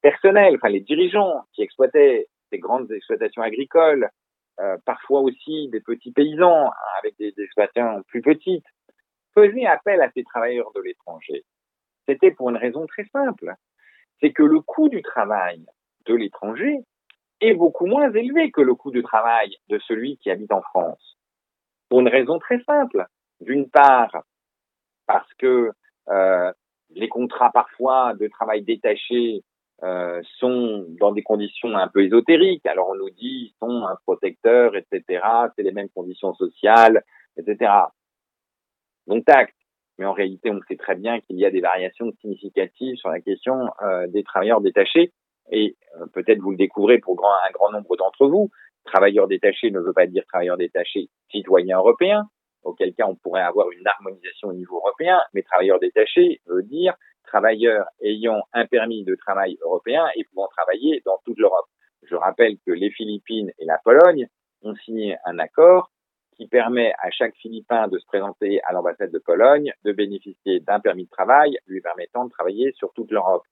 personnels, enfin les dirigeants qui exploitaient ces grandes exploitations agricoles, euh, parfois aussi des petits paysans hein, avec des exploitations plus petites, faisaient appel à ces travailleurs de l'étranger, c'était pour une raison très simple. C'est que le coût du travail de l'étranger est beaucoup moins élevé que le coût du travail de celui qui habite en France. Pour une raison très simple. D'une part, parce que euh, les contrats parfois de travail détaché euh, sont dans des conditions un peu ésotériques. Alors on nous dit ils sont un protecteur, etc. C'est les mêmes conditions sociales, etc. Donc tact. Mais en réalité, on sait très bien qu'il y a des variations significatives sur la question euh, des travailleurs détachés. Et euh, peut-être vous le découvrez pour un grand nombre d'entre vous. Travailleurs détachés ne veut pas dire travailleurs détachés citoyens européens auquel cas on pourrait avoir une harmonisation au niveau européen, mais travailleurs détachés veut dire travailleurs ayant un permis de travail européen et pouvant travailler dans toute l'Europe. Je rappelle que les Philippines et la Pologne ont signé un accord qui permet à chaque Philippin de se présenter à l'ambassade de Pologne, de bénéficier d'un permis de travail lui permettant de travailler sur toute l'Europe.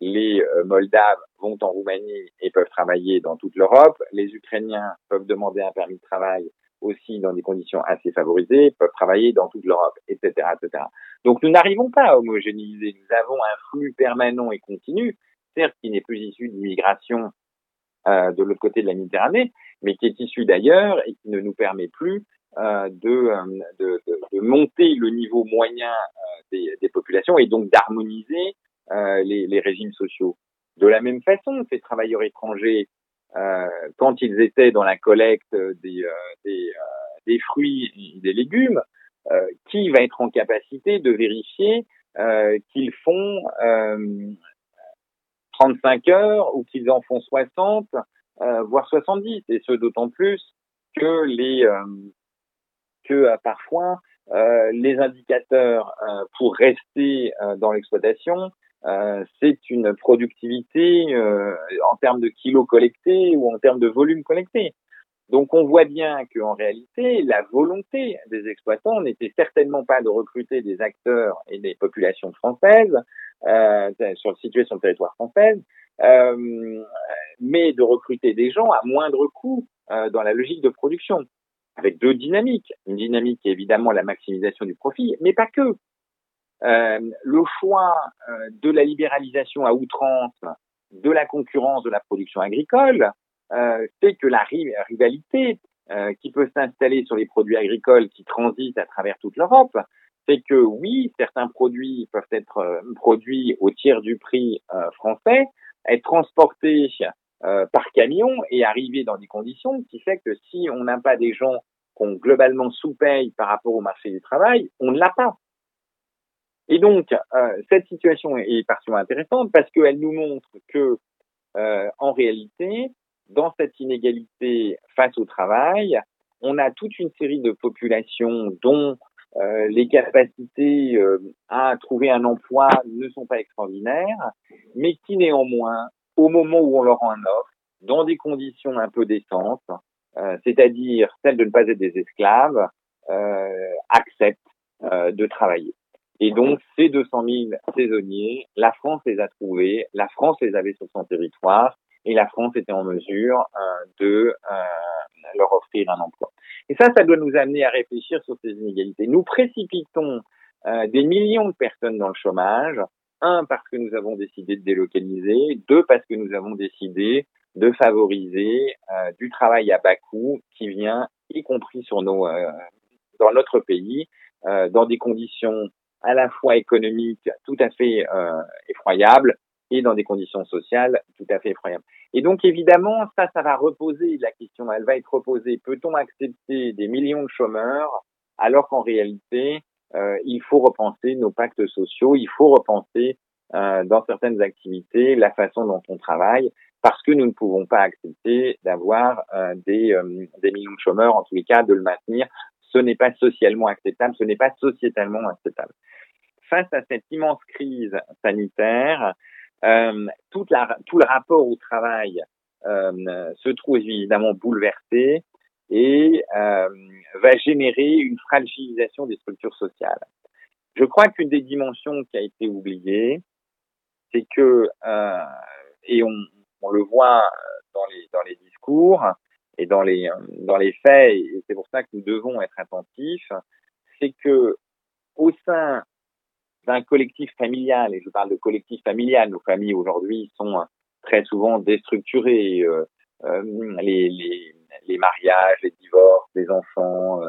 Les euh, Moldaves vont en Roumanie et peuvent travailler dans toute l'Europe. Les Ukrainiens peuvent demander un permis de travail aussi dans des conditions assez favorisées, peuvent travailler dans toute l'Europe, etc., etc. Donc nous n'arrivons pas à homogénéiser. Nous avons un flux permanent et continu, certes qui n'est plus issu d'immigration euh, de l'autre côté de la Méditerranée, mais qui est issu d'ailleurs et qui ne nous permet plus euh, de, euh, de, de, de, monter le niveau moyen euh, des, des, populations et donc d'harmoniser euh, les, les régimes sociaux. De la même façon, ces travailleurs étrangers euh, quand ils étaient dans la collecte des, euh, des, des fruits et des légumes, qui va être en capacité de vérifier qu'ils font 35 heures ou qu'ils en font 60, voire 70, et ce d'autant plus que les que parfois les indicateurs pour rester dans l'exploitation euh, c'est une productivité euh, en termes de kilos collectés ou en termes de volume collecté. Donc on voit bien qu'en réalité, la volonté des exploitants n'était certainement pas de recruter des acteurs et des populations françaises euh, sur la situation territoire française, euh, mais de recruter des gens à moindre coût euh, dans la logique de production, avec deux dynamiques. Une dynamique est évidemment la maximisation du profit, mais pas que. Euh, le choix de la libéralisation à outrance de la concurrence de la production agricole fait que la rivalité qui peut s'installer sur les produits agricoles qui transitent à travers toute l'Europe, c'est que oui, certains produits peuvent être produits au tiers du prix français, être transportés par camion et arriver dans des conditions qui fait que si on n'a pas des gens qu'on globalement sous-paye par rapport au marché du travail, on ne l'a pas. Et donc, euh, cette situation est particulièrement intéressante parce qu'elle nous montre que, euh, en réalité, dans cette inégalité face au travail, on a toute une série de populations dont euh, les capacités euh, à trouver un emploi ne sont pas extraordinaires, mais qui néanmoins, au moment où on leur rend un offre, dans des conditions un peu décentes, euh, c'est-à-dire celles de ne pas être des esclaves, acceptent de travailler. Et donc, ces 200 000 saisonniers, la France les a trouvés, la France les avait sur son territoire, et la France était en mesure euh, de euh, leur offrir un emploi. Et ça, ça doit nous amener à réfléchir sur ces inégalités. Nous précipitons euh, des millions de personnes dans le chômage, un parce que nous avons décidé de délocaliser, deux parce que nous avons décidé de favoriser du travail à bas coût qui vient, y compris sur nos, dans notre pays, dans des conditions à la fois économiques tout à fait effroyables et dans des conditions sociales tout à fait effroyables. Et donc évidemment, ça, ça va reposer, la question, elle va être reposée, peut-on accepter des millions de chômeurs alors qu'en réalité, euh, il faut repenser nos pactes sociaux, il faut repenser euh, dans certaines activités la façon dont on travaille, parce que nous ne pouvons pas accepter d'avoir euh, des, euh, des millions de chômeurs, en tous les cas, de le maintenir. Ce n'est pas socialement acceptable, ce n'est pas sociétalement acceptable. Face à cette immense crise sanitaire, euh, toute la, tout le rapport au travail euh, se trouve évidemment bouleversé et euh, va générer une fragilisation des structures sociales. Je crois qu'une des dimensions qui a été oubliée, c'est que, euh, et on, on, le voit dans les, dans les discours et dans les, dans les faits, et c'est pour ça que nous devons être attentifs, c'est que au sein d'un collectif familial, et je parle de collectif familial, nos familles aujourd'hui sont euh, très souvent déstructurées, euh, euh, les, les, les, mariages, les divorces, les enfants,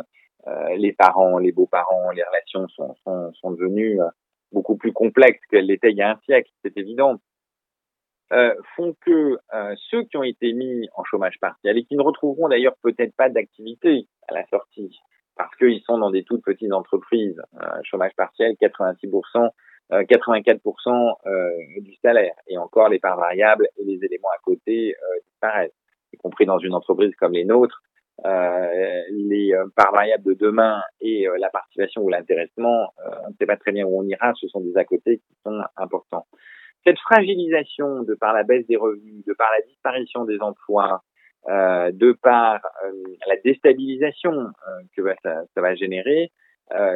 euh, les parents, les beaux-parents, les relations sont, sont, sont devenues beaucoup plus complexes qu'elles l'étaient il y a un siècle, c'est évident, euh, font que ceux qui ont été mis en chômage partiel et qui ne retrouveront d'ailleurs peut-être pas d'activité à la sortie, parce qu'ils sont dans des toutes petites entreprises. Euh, chômage partiel, 86%, 84% euh, euh, du salaire. Et encore, les parts variables et les éléments à côté disparaissent, y compris dans une entreprise comme les nôtres. les parts variables de demain et la participation ou l'intéressement, on ne sait pas très bien où on ira, ce sont des à côté qui sont importants. Cette fragilisation de par la baisse des revenus, de par la disparition des emplois, euh, de par euh, la déstabilisation euh, que ça, ça, va générer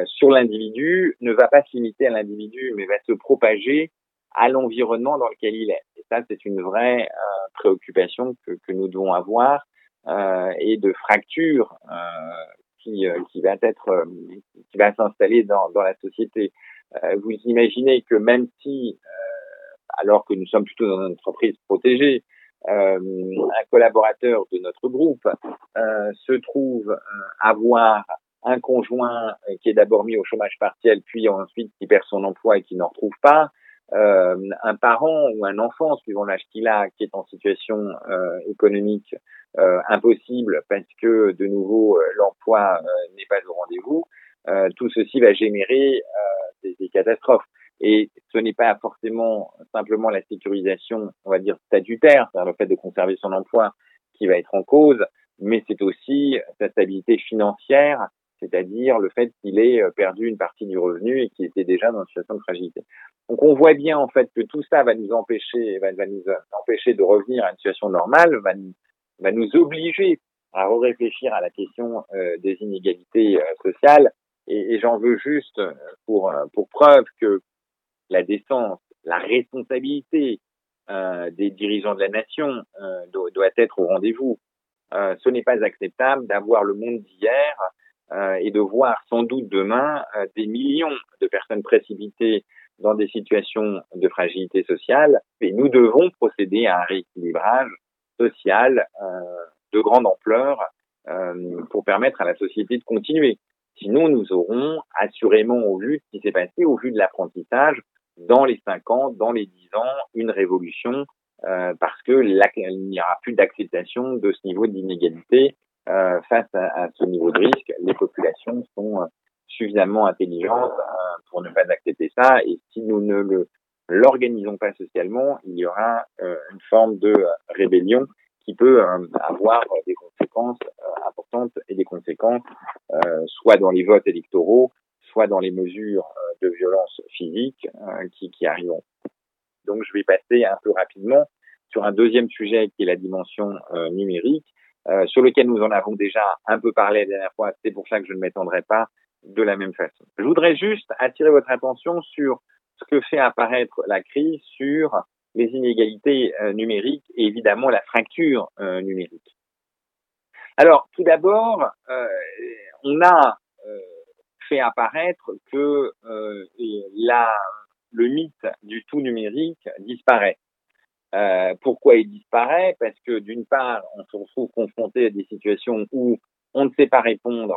sur l'individu, ne va pas se limiter à l'individu, mais va se propager à l'environnement dans lequel il est. Et ça, c'est une vraie préoccupation que, que, nous devons avoir et de fracture qui, qui va être qui va s'installer dans, dans la société. vous imaginez que même si, alors que nous sommes plutôt dans une entreprise protégée, euh, un collaborateur de notre groupe euh, se trouve euh, avoir un conjoint qui est d'abord mis au chômage partiel, puis ensuite qui perd son emploi et qui n'en retrouve pas, euh, un parent ou un enfant, suivant l'âge qu'il a, qui est en situation euh, économique impossible parce que de nouveau l'emploi n'est pas au rendez-vous, tout ceci va générer des, des, catastrophes. Et ce n'est pas forcément simplement la sécurisation, on va dire, statutaire, c'est-à-dire le fait de conserver son emploi qui va être en cause, mais c'est aussi sa stabilité financière, c'est-à-dire le fait qu'il ait euh, perdu une partie du revenu et qu'il était déjà dans une situation de fragilité. Donc on voit bien en fait que tout ça va nous empêcher, va, nous empêcher de revenir à une situation normale, va nous, obliger à réfléchir à la question euh, des inégalités euh, sociales. Et, j'en veux juste pour preuve que la décence, la responsabilité euh, des dirigeants de la nation euh, doit, être au rendez-vous. Euh, ce n'est pas acceptable d'avoir le monde d'hier euh, et de voir sans doute demain euh, des millions de personnes précipitées dans des situations de fragilité sociale. Et nous devons procéder à un rééquilibrage social de grande ampleur pour permettre à la société de continuer. Sinon, nous aurons assurément, au vu de ce qui s'est passé, au vu de l'apprentissage, dans les cinq ans, dans les dix ans, une révolution euh, parce que il n'y aura plus d'acceptation de ce niveau d'inégalité euh, face à, à, ce niveau de risque. Les populations sont euh, suffisamment intelligentes euh, pour ne pas accepter ça et si nous ne le l'organisons pas socialement, il y aura euh, une forme de rébellion qui peut avoir des conséquences importantes et des conséquences soit dans les votes électoraux, soit dans les mesures de violence physique euh, qui, qui arriveront. Donc je vais passer un peu rapidement sur un deuxième sujet qui est la dimension euh, numérique, euh, sur lequel nous en avons déjà un peu parlé la dernière fois. C'est pour ça que je ne m'étendrai pas de la même façon. Je voudrais juste attirer votre attention sur ce que fait apparaître la crise sur les inégalités euh, numériques et évidemment la fracture euh, numérique. Alors, tout d'abord, euh, on a fait apparaître que la, le mythe du tout numérique disparaît. pourquoi il disparaît? Parce que d'une part, on se retrouve confronté à des situations où on ne sait pas répondre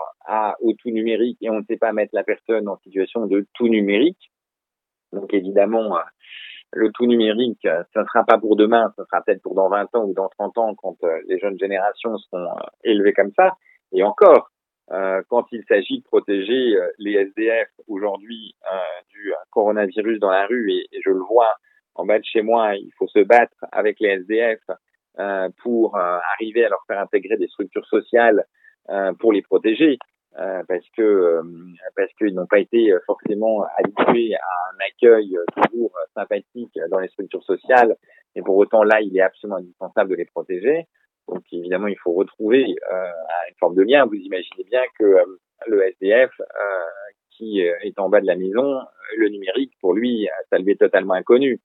au tout numérique et on ne sait pas mettre la personne en situation de tout numérique. Donc évidemment, le tout numérique, euh, ça ne sera pas pour demain, ça sera peut-être pour dans 20 ans ou dans 30 ans quand euh, les jeunes générations seront euh, élevées comme ça. Et encore, quand il s'agit de protéger les SDF aujourd'hui du coronavirus dans la rue, et, je le vois en bas de chez moi, il faut se battre avec les SDF pour arriver à leur faire intégrer des structures sociales pour les protéger. Euh, parce que euh, parce qu'ils n'ont pas été forcément habitués à un accueil toujours sympathique dans les structures sociales. Et pour autant là il est absolument indispensable de les protéger. Donc évidemment il faut retrouver euh, une forme de lien. Vous imaginez bien que le SDF qui est en bas de la maison le numérique pour lui ça lui est totalement inconnu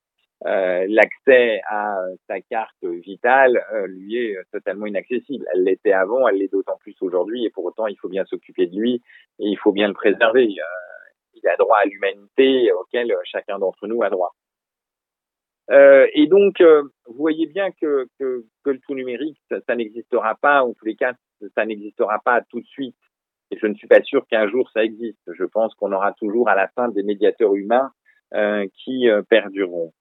euh, l'accès à sa carte vitale euh, lui est totalement inaccessible. Elle l'était avant, elle l'est d'autant plus aujourd'hui, et pour autant, il faut bien s'occuper de lui et il faut bien le préserver. Euh, il a droit à l'humanité auquel chacun d'entre nous a droit. et donc, vous voyez bien que le tout numérique, ça, ça n'existera pas, en tous les cas, ça n'existera pas tout de suite. Et je ne suis pas sûr qu'un jour ça existe. Je pense qu'on aura toujours à la fin des médiateurs humains qui perdureront.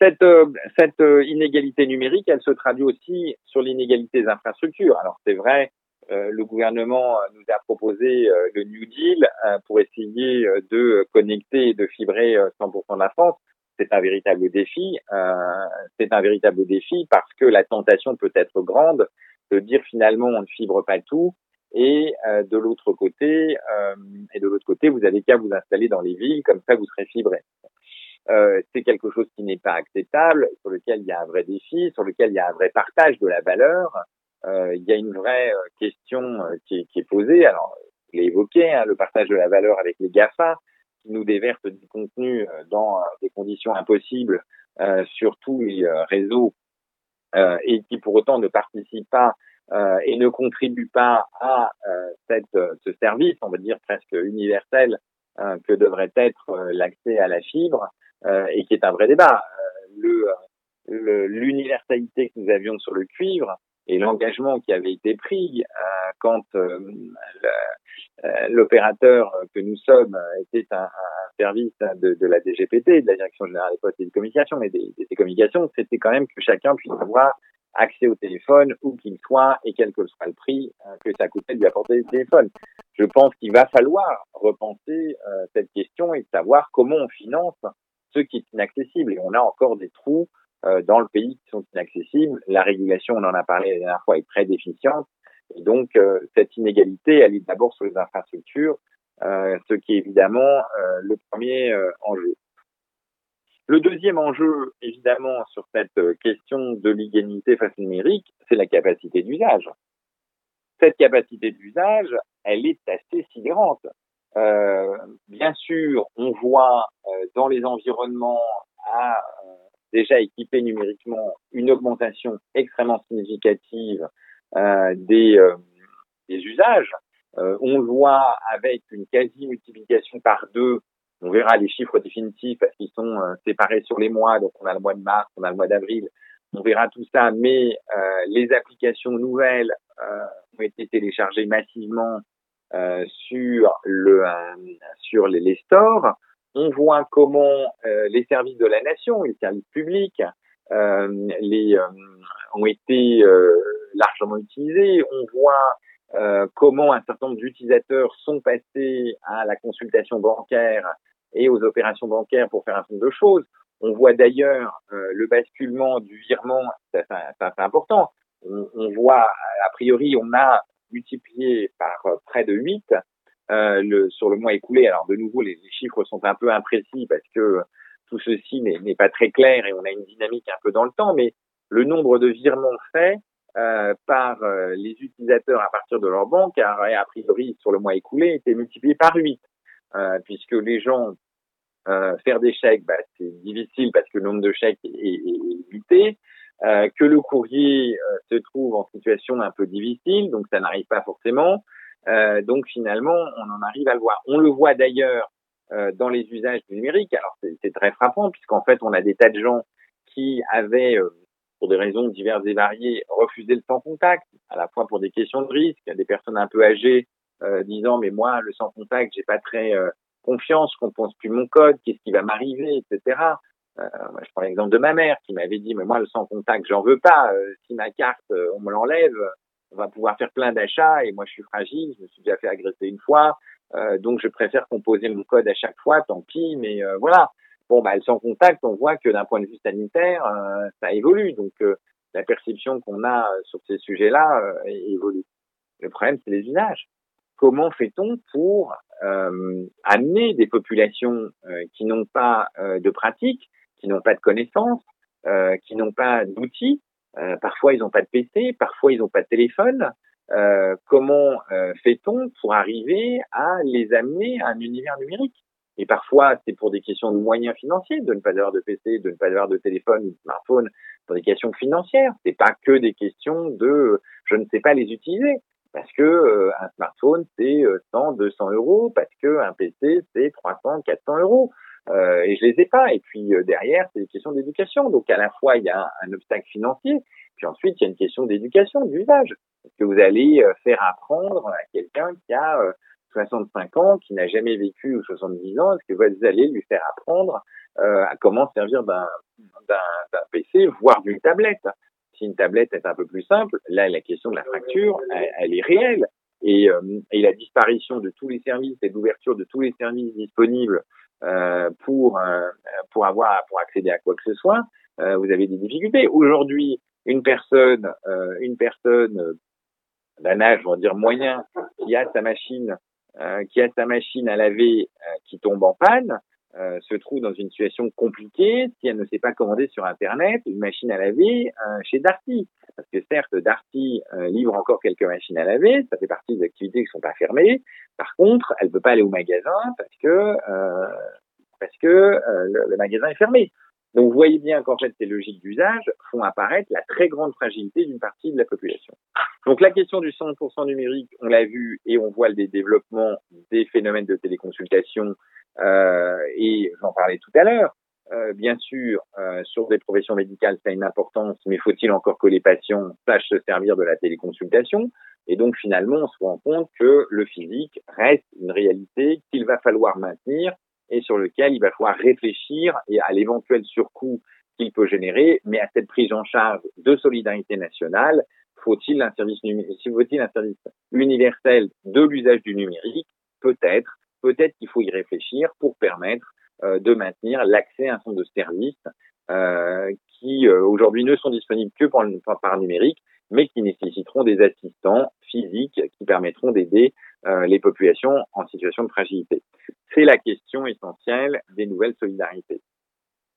Cette, euh, cette euh, inégalité numérique, elle se traduit aussi sur l'inégalité des infrastructures. Alors c'est vrai, euh, le gouvernement nous a proposé le New Deal pour essayer de connecter et de fibrer 100% de la France. C'est un véritable défi. c'est un véritable défi parce que la tentation peut être grande de dire finalement on ne fibre pas tout et de l'autre côté et de l'autre côté vous avez qu'à vous installer dans les villes comme ça vous serez fibré. Euh, c'est quelque chose qui n'est pas acceptable, sur lequel il y a un vrai défi, sur lequel il y a un vrai partage de la valeur. Euh, il y a une vraie euh, question euh, qui est, qui, est, posée. Alors, je l'ai évoqué, hein, le partage de la valeur avec les GAFA, qui nous déversent du contenu dans des conditions impossibles sur tous les réseaux et qui pour autant ne participent pas et ne contribuent pas à cette, ce service, on va dire presque universel, que devrait être l'accès à la fibre. Euh, et qui est un vrai débat. Euh, l'universalité que nous avions sur le cuivre et l'engagement qui avait été pris euh, quand l'opérateur que nous sommes était un, service de, la DGPT, de la Direction générale des postes et des communications, mais des communications, c'était quand même que chacun puisse avoir accès au téléphone où qu'il soit et quel que soit le prix que ça coûtait de lui apporter le téléphone. Je pense qu'il va falloir repenser cette question et savoir comment on finance ce qui est inaccessible. Et on a encore des trous euh, dans le pays qui sont inaccessibles. La régulation, on en a parlé la dernière fois, est très déficiente. Et donc, euh, cette inégalité, elle est d'abord sur les infrastructures, euh, ce qui est évidemment le premier enjeu. Le deuxième enjeu, évidemment, sur cette question de l'égalité face au numérique, c'est la capacité d'usage. Cette capacité d'usage, elle est assez sidérante. Euh, bien sûr, on voit euh, dans les environnements à euh, déjà équipés numériquement une augmentation extrêmement significative des, des usages. on voit avec une quasi-multiplication par deux. On verra les chiffres définitifs parce qu'ils sont séparés sur les mois. Donc on a le mois de mars, on a le mois d'avril. On verra tout ça, mais les applications nouvelles ont été téléchargées massivement euh, sur le euh, sur les, les, stores. On voit comment euh, les services de la nation, les services publics, les ont été largement utilisés. On voit comment un certain nombre d'utilisateurs sont passés à la consultation bancaire et aux opérations bancaires pour faire un certain nombre de choses. On voit d'ailleurs le basculement du virement, c'est important. On, on, voit, a priori, on a multiplié par euh, près de 8 euh, sur le mois écoulé. Alors de nouveau, les, chiffres sont un peu imprécis parce que tout ceci n'est pas très clair et on a une dynamique un peu dans le temps, mais le nombre de virements faits par les utilisateurs à partir de leur banque a, priori sur le mois écoulé été multiplié par 8, puisque les gens faire des chèques, bah, c'est difficile parce que le nombre de chèques est, est, est limité. Euh, que le courrier euh, se trouve en situation un peu difficile, donc ça n'arrive pas forcément. Euh, donc finalement, on en arrive à le voir. On le voit d'ailleurs dans les usages du numérique. Alors c'est très frappant puisqu'en fait, on a des tas de gens qui avaient, pour des raisons diverses et variées, refusé le sans contact, à la fois pour des questions de risque, des personnes un peu âgées disant mais moi le sans contact, j'ai pas très confiance, qu'on pense plus mon code, qu'est-ce qui va m'arriver, etc. Euh, je prends l'exemple de ma mère qui m'avait dit, mais moi, le sans contact, j'en veux pas. Euh, si ma carte, euh, on me l'enlève, on va pouvoir faire plein d'achats et moi, je suis fragile. Je me suis déjà fait agresser une fois. donc, je préfère composer mon code à chaque fois, tant pis. Mais voilà. Bon, bah, le sans contact, on voit que d'un point de vue sanitaire, ça évolue. Donc, la perception qu'on a sur ces sujets-là évolue. Le problème, c'est les usages. Comment fait-on pour amener des populations qui n'ont pas de pratique qui n'ont pas de connaissances, euh, qui n'ont pas d'outils. Euh, parfois, ils n'ont pas de PC, parfois, ils n'ont pas de téléphone. Euh, comment fait-on pour arriver à les amener à un univers numérique? Et parfois, c'est pour des questions de moyens financiers, de ne pas avoir de PC, de ne pas avoir de téléphone ou de smartphone, pour des questions financières. C'est pas que des questions de je ne sais pas les utiliser parce que un smartphone c'est 100, 200 euros, parce que un PC c'est 300, 400 euros. Euh, et je les ai pas. Et puis euh, derrière, c'est des questions d'éducation. Donc à la fois, il y a un, obstacle financier, puis ensuite, il y a une question d'éducation, d'usage. Est-ce que vous allez euh, faire apprendre à quelqu'un qui a 65 ans, qui n'a jamais vécu ou 70 ans, est-ce que vous allez lui faire apprendre à comment servir d'un PC, voire d'une tablette? Si une tablette est un peu plus simple, là, la question de la fracture, elle, est réelle. Et, et, la disparition de tous les services et l'ouverture de tous les services disponibles pour euh, pour avoir pour accéder à quoi que ce soit, euh, vous avez des difficultés. Aujourd'hui, une personne une personne d'un âge, on va dire moyen, qui a sa machine qui a sa machine à laver qui tombe en panne, euh, se trouve dans une situation compliquée si elle ne sait pas commander sur Internet une machine à laver euh, chez Darty. Parce que certes, Darty euh, livre encore quelques machines à laver, ça fait partie des activités qui sont pas fermées. Par contre, elle peut pas aller au magasin parce que parce que le, magasin est fermé. Donc vous voyez bien qu'en fait ces logiques d'usage font apparaître la très grande fragilité d'une partie de la population. Donc la question du 100% numérique, on l'a vu et on voit le développement des phénomènes de téléconsultation et j'en parlais tout à l'heure. Euh, bien sûr, euh, sur des professions médicales, ça a une importance, mais faut-il encore que les patients sachent se servir de la téléconsultation? Et donc, finalement, on se rend compte que le physique reste une réalité qu'il va falloir maintenir et sur lequel il va falloir réfléchir et à l'éventuel surcoût qu'il peut générer, mais à cette prise en charge de solidarité nationale, faut-il un service faut-il un service universel de l'usage du numérique? Peut-être, peut-être qu'il faut y réfléchir pour permettre euh, de maintenir l'accès à un certain de services euh, qui euh, aujourd'hui ne sont disponibles que par, par, numérique, mais qui nécessiteront des assistants physiques qui permettront d'aider les populations en situation de fragilité. C'est la question essentielle des nouvelles solidarités.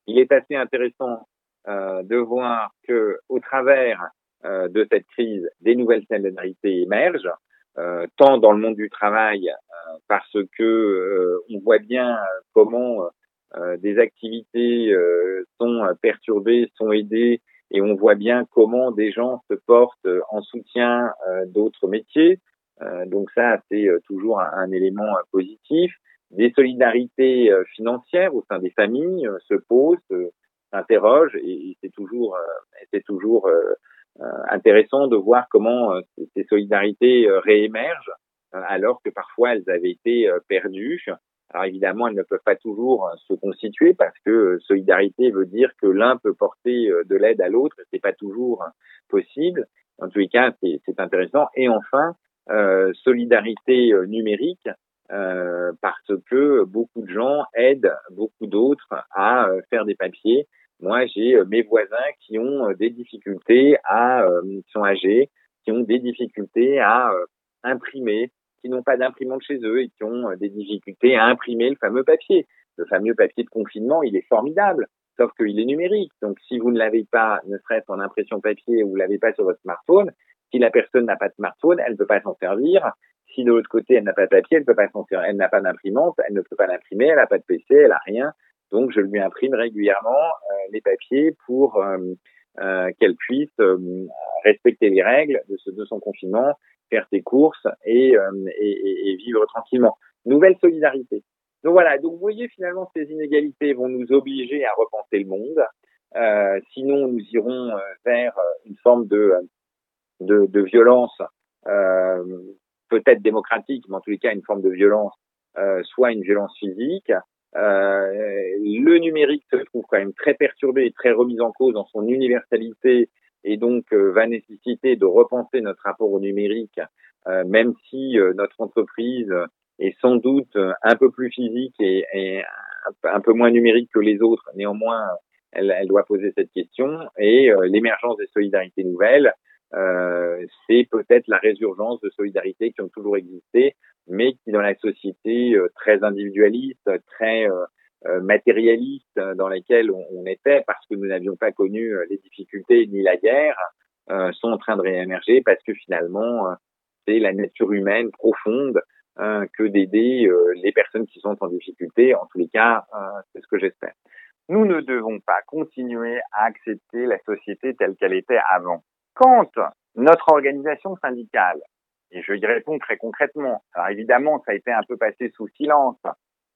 Il est assez intéressant de voir que, au travers de cette crise, des nouvelles solidarités émergent. Euh, tant dans le monde du travail euh, parce que euh, on voit bien comment des activités sont perturbées, sont aidées, et on voit bien comment des gens se portent en soutien d'autres métiers. donc ça, c'est toujours un, élément positif. Des solidarités financières au sein des familles se posent, s'interrogent, et, c'est toujours, c'est toujours euh, intéressant de voir comment euh, ces solidarités euh, réémergent alors que parfois elles avaient été perdues. Alors évidemment, elles ne peuvent pas toujours se constituer parce que solidarité veut dire que l'un peut porter de l'aide à l'autre, c'est pas toujours possible. En tous les cas, c'est intéressant. Et enfin, euh, solidarité numérique euh, parce que beaucoup de gens aident beaucoup d'autres à faire des papiers moi, j'ai euh, mes voisins qui ont euh, des difficultés à, euh, qui sont âgés, qui ont des difficultés à imprimer, qui n'ont pas d'imprimante chez eux et qui ont des difficultés à imprimer le fameux papier. Le fameux papier de confinement, il est formidable. sauf qu'il est numérique. Donc, si vous ne l'avez pas, ne serait-ce en impression papier, ou vous l'avez pas sur votre smartphone, si la personne n'a pas de smartphone, elle ne peut pas s'en servir. Si de l'autre côté, elle n'a pas de papier, elle peut pas s'en servir. Elle n'a pas d'imprimante, elle ne peut pas l'imprimer, elle n'a pas de PC, elle a rien. Donc, je lui imprime régulièrement euh, les papiers pour euh, euh, qu'elle puisse respecter les règles de, son confinement, faire ses courses et, vivre tranquillement. Nouvelle solidarité. Donc voilà, donc vous voyez finalement ces inégalités vont nous obliger à repenser le monde. Sinon, nous irons vers une forme de, violence, peut-être démocratique, mais en tous les cas une forme de violence, soit une violence physique. Le numérique se trouve quand même très perturbé et très remis en cause dans son universalité et donc va nécessiter de repenser notre rapport au numérique, même si notre entreprise est sans doute un peu plus physique et, un peu moins numérique que les autres. Néanmoins, elle, doit poser cette question. Et euh, l'émergence des solidarités nouvelles, euh, c'est peut-être la résurgence de solidarités qui ont toujours existé, mais qui dans la société euh, très individualiste, très euh, matérialiste dans laquelle on, on, était, parce que nous n'avions pas connu les difficultés ni la guerre, sont en train de réémerger parce que finalement, c'est la nature humaine profonde que d'aider euh, les personnes qui sont en difficulté. En tous les cas, euh, c'est ce que j'espère. Nous ne devons pas continuer à accepter la société telle qu'elle était avant. Quand notre organisation syndicale, et je y réponds très concrètement, alors évidemment, ça a été un peu passé sous silence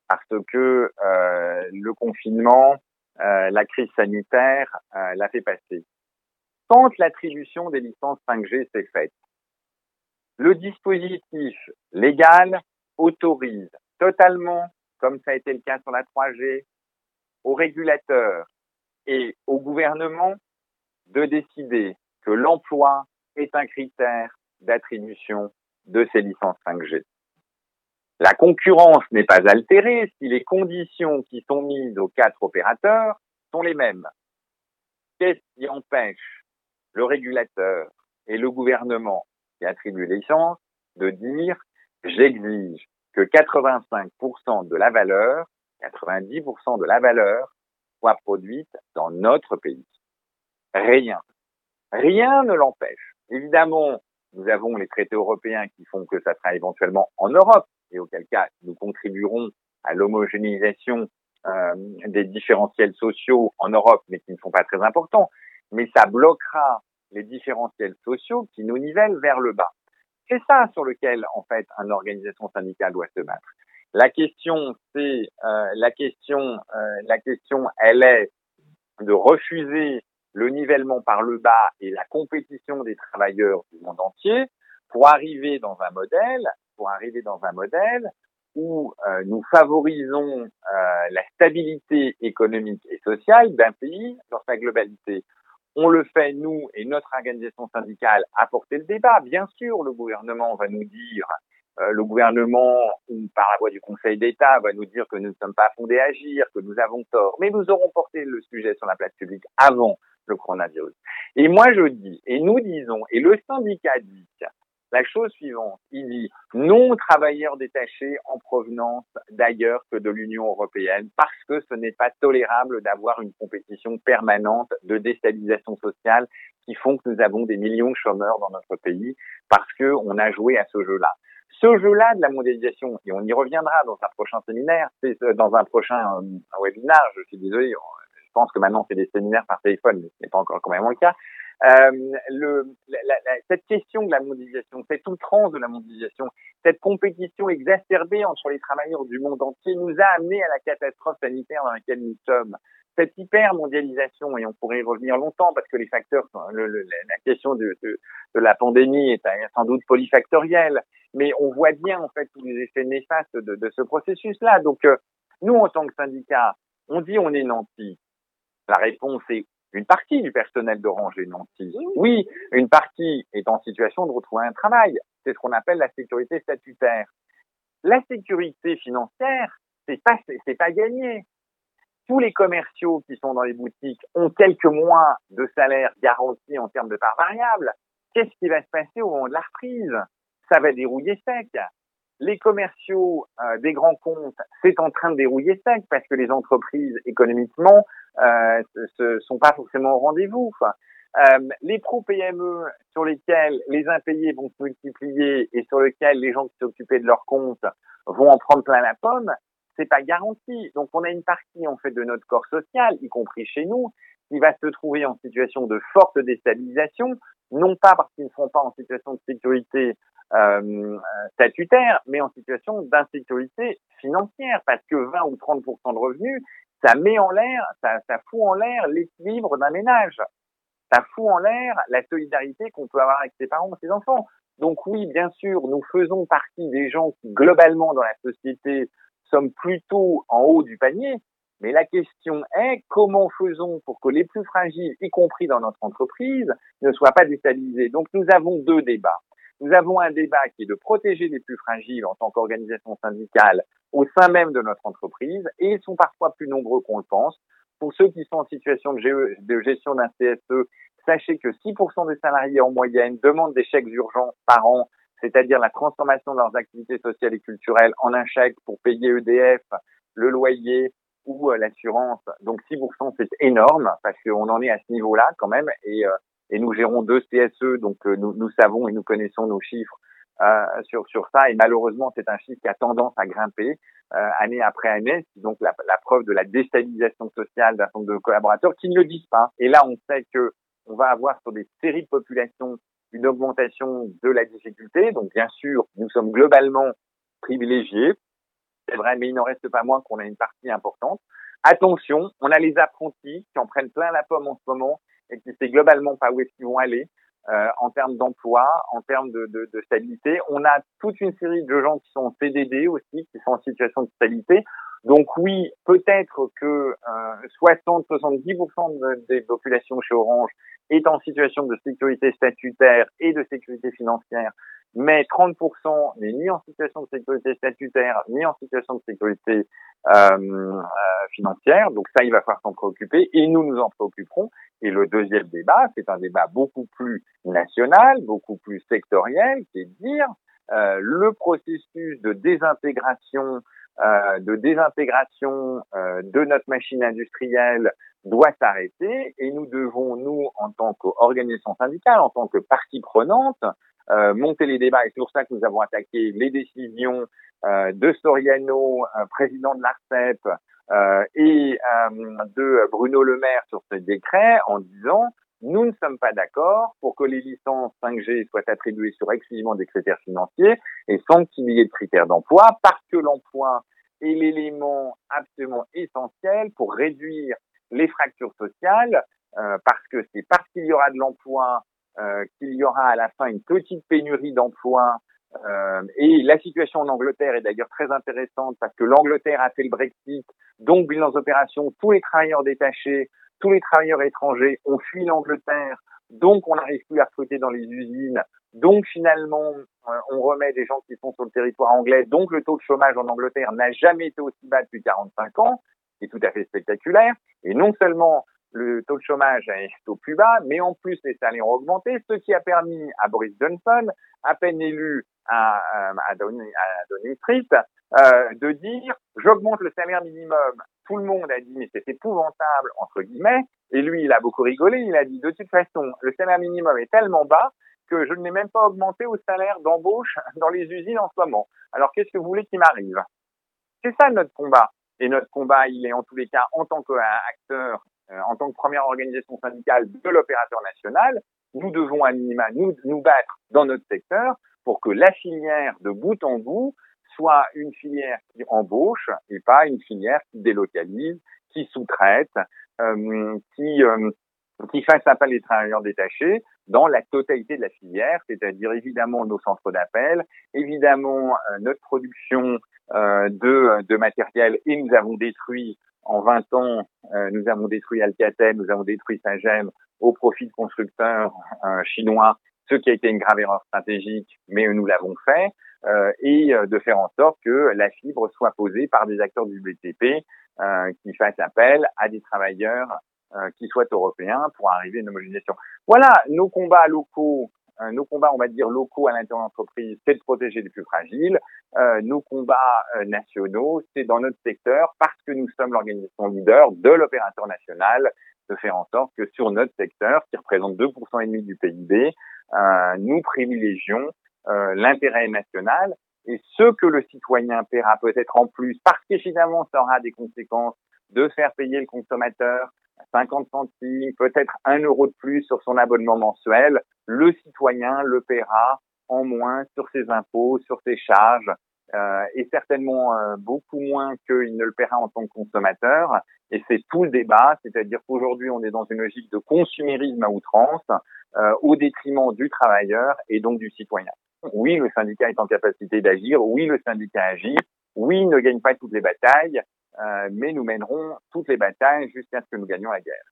parce que euh, le confinement, euh, la crise sanitaire euh, l'a fait passer. Quand l'attribution des licences 5G s'est faite, le dispositif légal autorise totalement, comme ça a été le cas sur la 3G, aux régulateurs et au gouvernement de décider que l'emploi est un critère d'attribution de ces licences 5G. La concurrence n'est pas altérée si les conditions qui sont mises aux quatre opérateurs sont les mêmes. Qu'est-ce qui empêche le régulateur et le gouvernement qui attribue les licences de dire j'exige que 85% de la valeur, 90% de la valeur soit produite dans notre pays? Rien. Rien ne l'empêche. Évidemment, nous avons les traités européens qui font que ça sera éventuellement en Europe, et auquel cas nous contribuerons à l'homogénéisation euh, des différentiels sociaux en Europe, mais qui ne sont pas très importants. Mais ça bloquera les différentiels sociaux qui nous nivellent vers le bas. C'est ça sur lequel, en fait, une organisation syndicale doit se battre. La question, c'est euh, la question, euh, la question, elle est de refuser le nivellement par le bas et la compétition des travailleurs du monde entier pour arriver dans un modèle, pour arriver dans un modèle où euh, nous favorisons euh, la stabilité économique et sociale d'un pays dans sa globalité. On le fait, nous, et notre organisation syndicale, à porter le débat. Bien sûr, le gouvernement va nous dire, euh, le gouvernement, ou par la voie du Conseil d'État, va nous dire que nous ne sommes pas fondés à agir, que nous avons tort. Mais nous aurons porté le sujet sur la place publique avant le coronavirus. Et moi, je dis, et nous disons, et le syndicat dit, la chose suivante, il dit non travailleurs détachés en provenance d'ailleurs que de l'Union européenne parce que ce n'est pas tolérable d'avoir une compétition permanente de déstabilisation sociale qui font que nous avons des millions de chômeurs dans notre pays parce que on a joué à ce jeu-là. Ce jeu-là de la mondialisation, et on y reviendra dans un prochain séminaire, euh, dans un prochain euh, webinaire, je suis désolé, pense que maintenant c'est des séminaires par téléphone, mais ce n'est pas encore quand même le cas. Euh, cette question de la mondialisation, cette outrance de la mondialisation, cette compétition exacerbée entre les travailleurs du monde entier nous a amené à la catastrophe sanitaire dans laquelle nous sommes. Cette hyper-mondialisation, et on pourrait y revenir longtemps parce que les facteurs, la question de, la pandémie est sans doute polyfactorielle, mais on voit bien en fait tous les effets néfastes de, ce processus-là. Donc, euh, nous, en tant que syndicat, on dit on est nanti. La réponse est une partie du personnel d'Orange est nanti. Oui, une partie est en situation de retrouver un travail. C'est ce qu'on appelle la sécurité statutaire. La sécurité financière, c'est pas, c'est pas gagné. Tous les commerciaux qui sont dans les boutiques ont quelques mois de salaire garanti en termes de part variable. Qu'est-ce qui va se passer au moment de la reprise? Ça va dérouiller sec. Les commerciaux euh, des grands comptes, c'est en train de dérouiller sec parce que les entreprises économiquement euh, ne sont pas forcément au rendez-vous. Euh, les pro-PME sur lesquels les impayés vont se multiplier et sur lesquels les gens qui s'occupaient de leurs comptes vont en prendre plein la pomme, c'est pas garanti. Donc on a une partie en fait de notre corps social, y compris chez nous, qui va se trouver en situation de forte déstabilisation, non pas parce qu'ils ne sont pas en situation de sécurité euh, statutaire, mais en situation d'insécurité financière, parce que 20 ou 30% de revenus, ça met en l'air, ça, ça fout en l'air l'équilibre d'un ménage. Ça fout en l'air la solidarité qu'on peut avoir avec ses parents ou ses enfants. Donc oui, bien sûr, nous faisons partie des gens qui, globalement, dans la société, sommes plutôt en haut du panier, mais la question est comment faisons pour que les plus fragiles, y compris dans notre entreprise, ne soient pas déstabilisés? Donc nous avons deux débats. Nous avons un débat qui est de protéger les plus fragiles en tant qu'organisation syndicale au sein même de notre entreprise, et ils sont parfois plus nombreux qu'on le pense. Pour ceux qui sont en situation de, gestion d'un CSE, sachez que 6% des salariés en moyenne demandent des chèques urgents par an, c'est-à-dire la transformation de leurs activités sociales et culturelles en un chèque pour payer EDF, le loyer, ou euh, l'assurance. Donc 6%, c'est énorme parce qu'on en est à ce niveau-là quand même et, euh, et nous gérons deux CSE, donc euh, nous, nous savons et nous connaissons nos chiffres sur, sur ça et malheureusement c'est un chiffre qui a tendance à grimper année après année, donc la, la, preuve de la déstabilisation sociale d'un certain nombre de collaborateurs qui ne le disent pas. Et là on sait que on va avoir sur des séries de populations une augmentation de la difficulté. Donc bien sûr, nous sommes globalement privilégiés c'est vrai, mais il n'en reste pas moins qu'on a une partie importante. Attention, on a les apprentis qui en prennent plein la pomme en ce moment et qui sait globalement pas où est-ce qu'ils vont aller euh, en termes d'emploi, en termes de, de, de, stabilité. On a toute une série de gens qui sont en CDD aussi, qui sont en situation de stabilité. Donc oui, peut-être que euh, 60-70% des populations chez Orange est en situation de sécurité statutaire et de sécurité financière mais 30% n'est ni en situation de sécurité statutaire, ni en situation de sécurité euh, euh, financière. Donc ça, il va falloir s'en préoccuper et nous nous en préoccuperons. Et le deuxième débat, c'est un débat beaucoup plus national, beaucoup plus sectoriel, qui est de dire euh, le processus de désintégration euh, de désintégration euh, de notre machine industrielle doit s'arrêter et nous devons, nous, en tant qu'organisation syndicale, en tant que partie prenante, euh, monter les débats. Et c'est pour ça que nous avons attaqué les décisions euh, de Soriano, euh, président de l'ARCEP, et de Bruno Le Maire sur ce décret en disant nous ne sommes pas d'accord pour que les licences 5G soient attribuées sur exclusivement des critères financiers et sans qu'il y ait de critères d'emploi, parce que l'emploi est l'élément absolument essentiel pour réduire les fractures sociales, euh, parce que c'est parce qu'il y aura de l'emploi euh, qu'il y aura à la fin une petite pénurie d'emplois. Euh, et la situation en Angleterre est d'ailleurs très intéressante parce que l'Angleterre a fait le Brexit, donc bilan opérations, tous les travailleurs détachés, tous les travailleurs étrangers ont fui l'Angleterre, donc on n'arrive plus à recruter dans les usines, donc finalement euh, on remet des gens qui sont sur le territoire anglais, donc le taux de chômage en Angleterre n'a jamais été aussi bas depuis 45 ans, c'est tout à fait spectaculaire, et non seulement le taux de chômage est au plus bas, mais en plus les salaires ont augmenté, ce qui a permis à Boris Johnson, à peine élu à, à, Downing, Street, euh, de dire j'augmente le salaire minimum. Tout le monde a dit mais c'est épouvantable entre guillemets, et lui il a beaucoup rigolé, il a dit de toute façon le salaire minimum est tellement bas que je ne l'ai même pas augmenté au salaire d'embauche dans les usines en ce moment. Alors qu'est-ce que vous voulez qu'il m'arrive? C'est ça notre combat. Et notre combat, il est en tous les cas en tant qu'acteur euh, en tant que première organisation syndicale de l'opérateur national, nous devons à minima nous, nous battre dans notre secteur pour que la filière de bout en bout soit une filière qui embauche et pas une filière qui délocalise, qui sous-traite, euh, qui euh, qui fasse appel les travailleurs détachés dans la totalité de la filière, c'est-à-dire évidemment nos centres d'appel, évidemment euh, notre production de, de matériel et nous avons détruit en 20 ans, euh, nous avons détruit Alcatel, nous avons détruit Sagem au profit de constructeurs euh, chinois, ce qui a été une grave erreur stratégique, mais nous l'avons fait, euh, et de faire en sorte que la fibre soit posée par des acteurs du BTP qui fassent appel à des travailleurs qui soient européens pour arriver à une homogénéisation. Voilà, nos combats locaux Euh, nos combats, on va dire locaux à l'intérieur de l'entreprise, c'est de protéger les plus fragiles. Euh, nos combats euh, nationaux, c'est dans notre secteur, parce que nous sommes l'organisation leader de l'opérateur national, de faire en sorte que sur notre secteur, qui représente 2% et demi du PIB, nous privilégions l'intérêt national et ce que le citoyen paiera peut-être en plus, parce qu'évidemment ça aura des conséquences de faire payer le consommateur 50 centimes, peut-être un euro de plus sur son abonnement mensuel, le citoyen le paiera en moins sur ses impôts, sur ses charges, euh, et certainement euh, beaucoup moins qu'il ne le paiera en tant que consommateur. Et c'est tout le débat, c'est-à-dire qu'aujourd'hui on est dans une logique de consumérisme à outrance, euh, au détriment du travailleur et donc du citoyen. Oui, le syndicat est en capacité d'agir, oui, le syndicat agit, oui, il ne gagne pas toutes les batailles, euh, mais nous mènerons toutes les batailles jusqu'à ce que nous gagnions la guerre.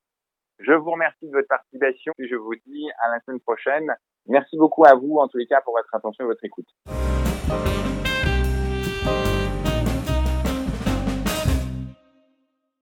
Je vous remercie de votre participation et je vous dis à la semaine prochaine. Merci beaucoup à vous, en tous les cas, pour votre attention et votre écoute.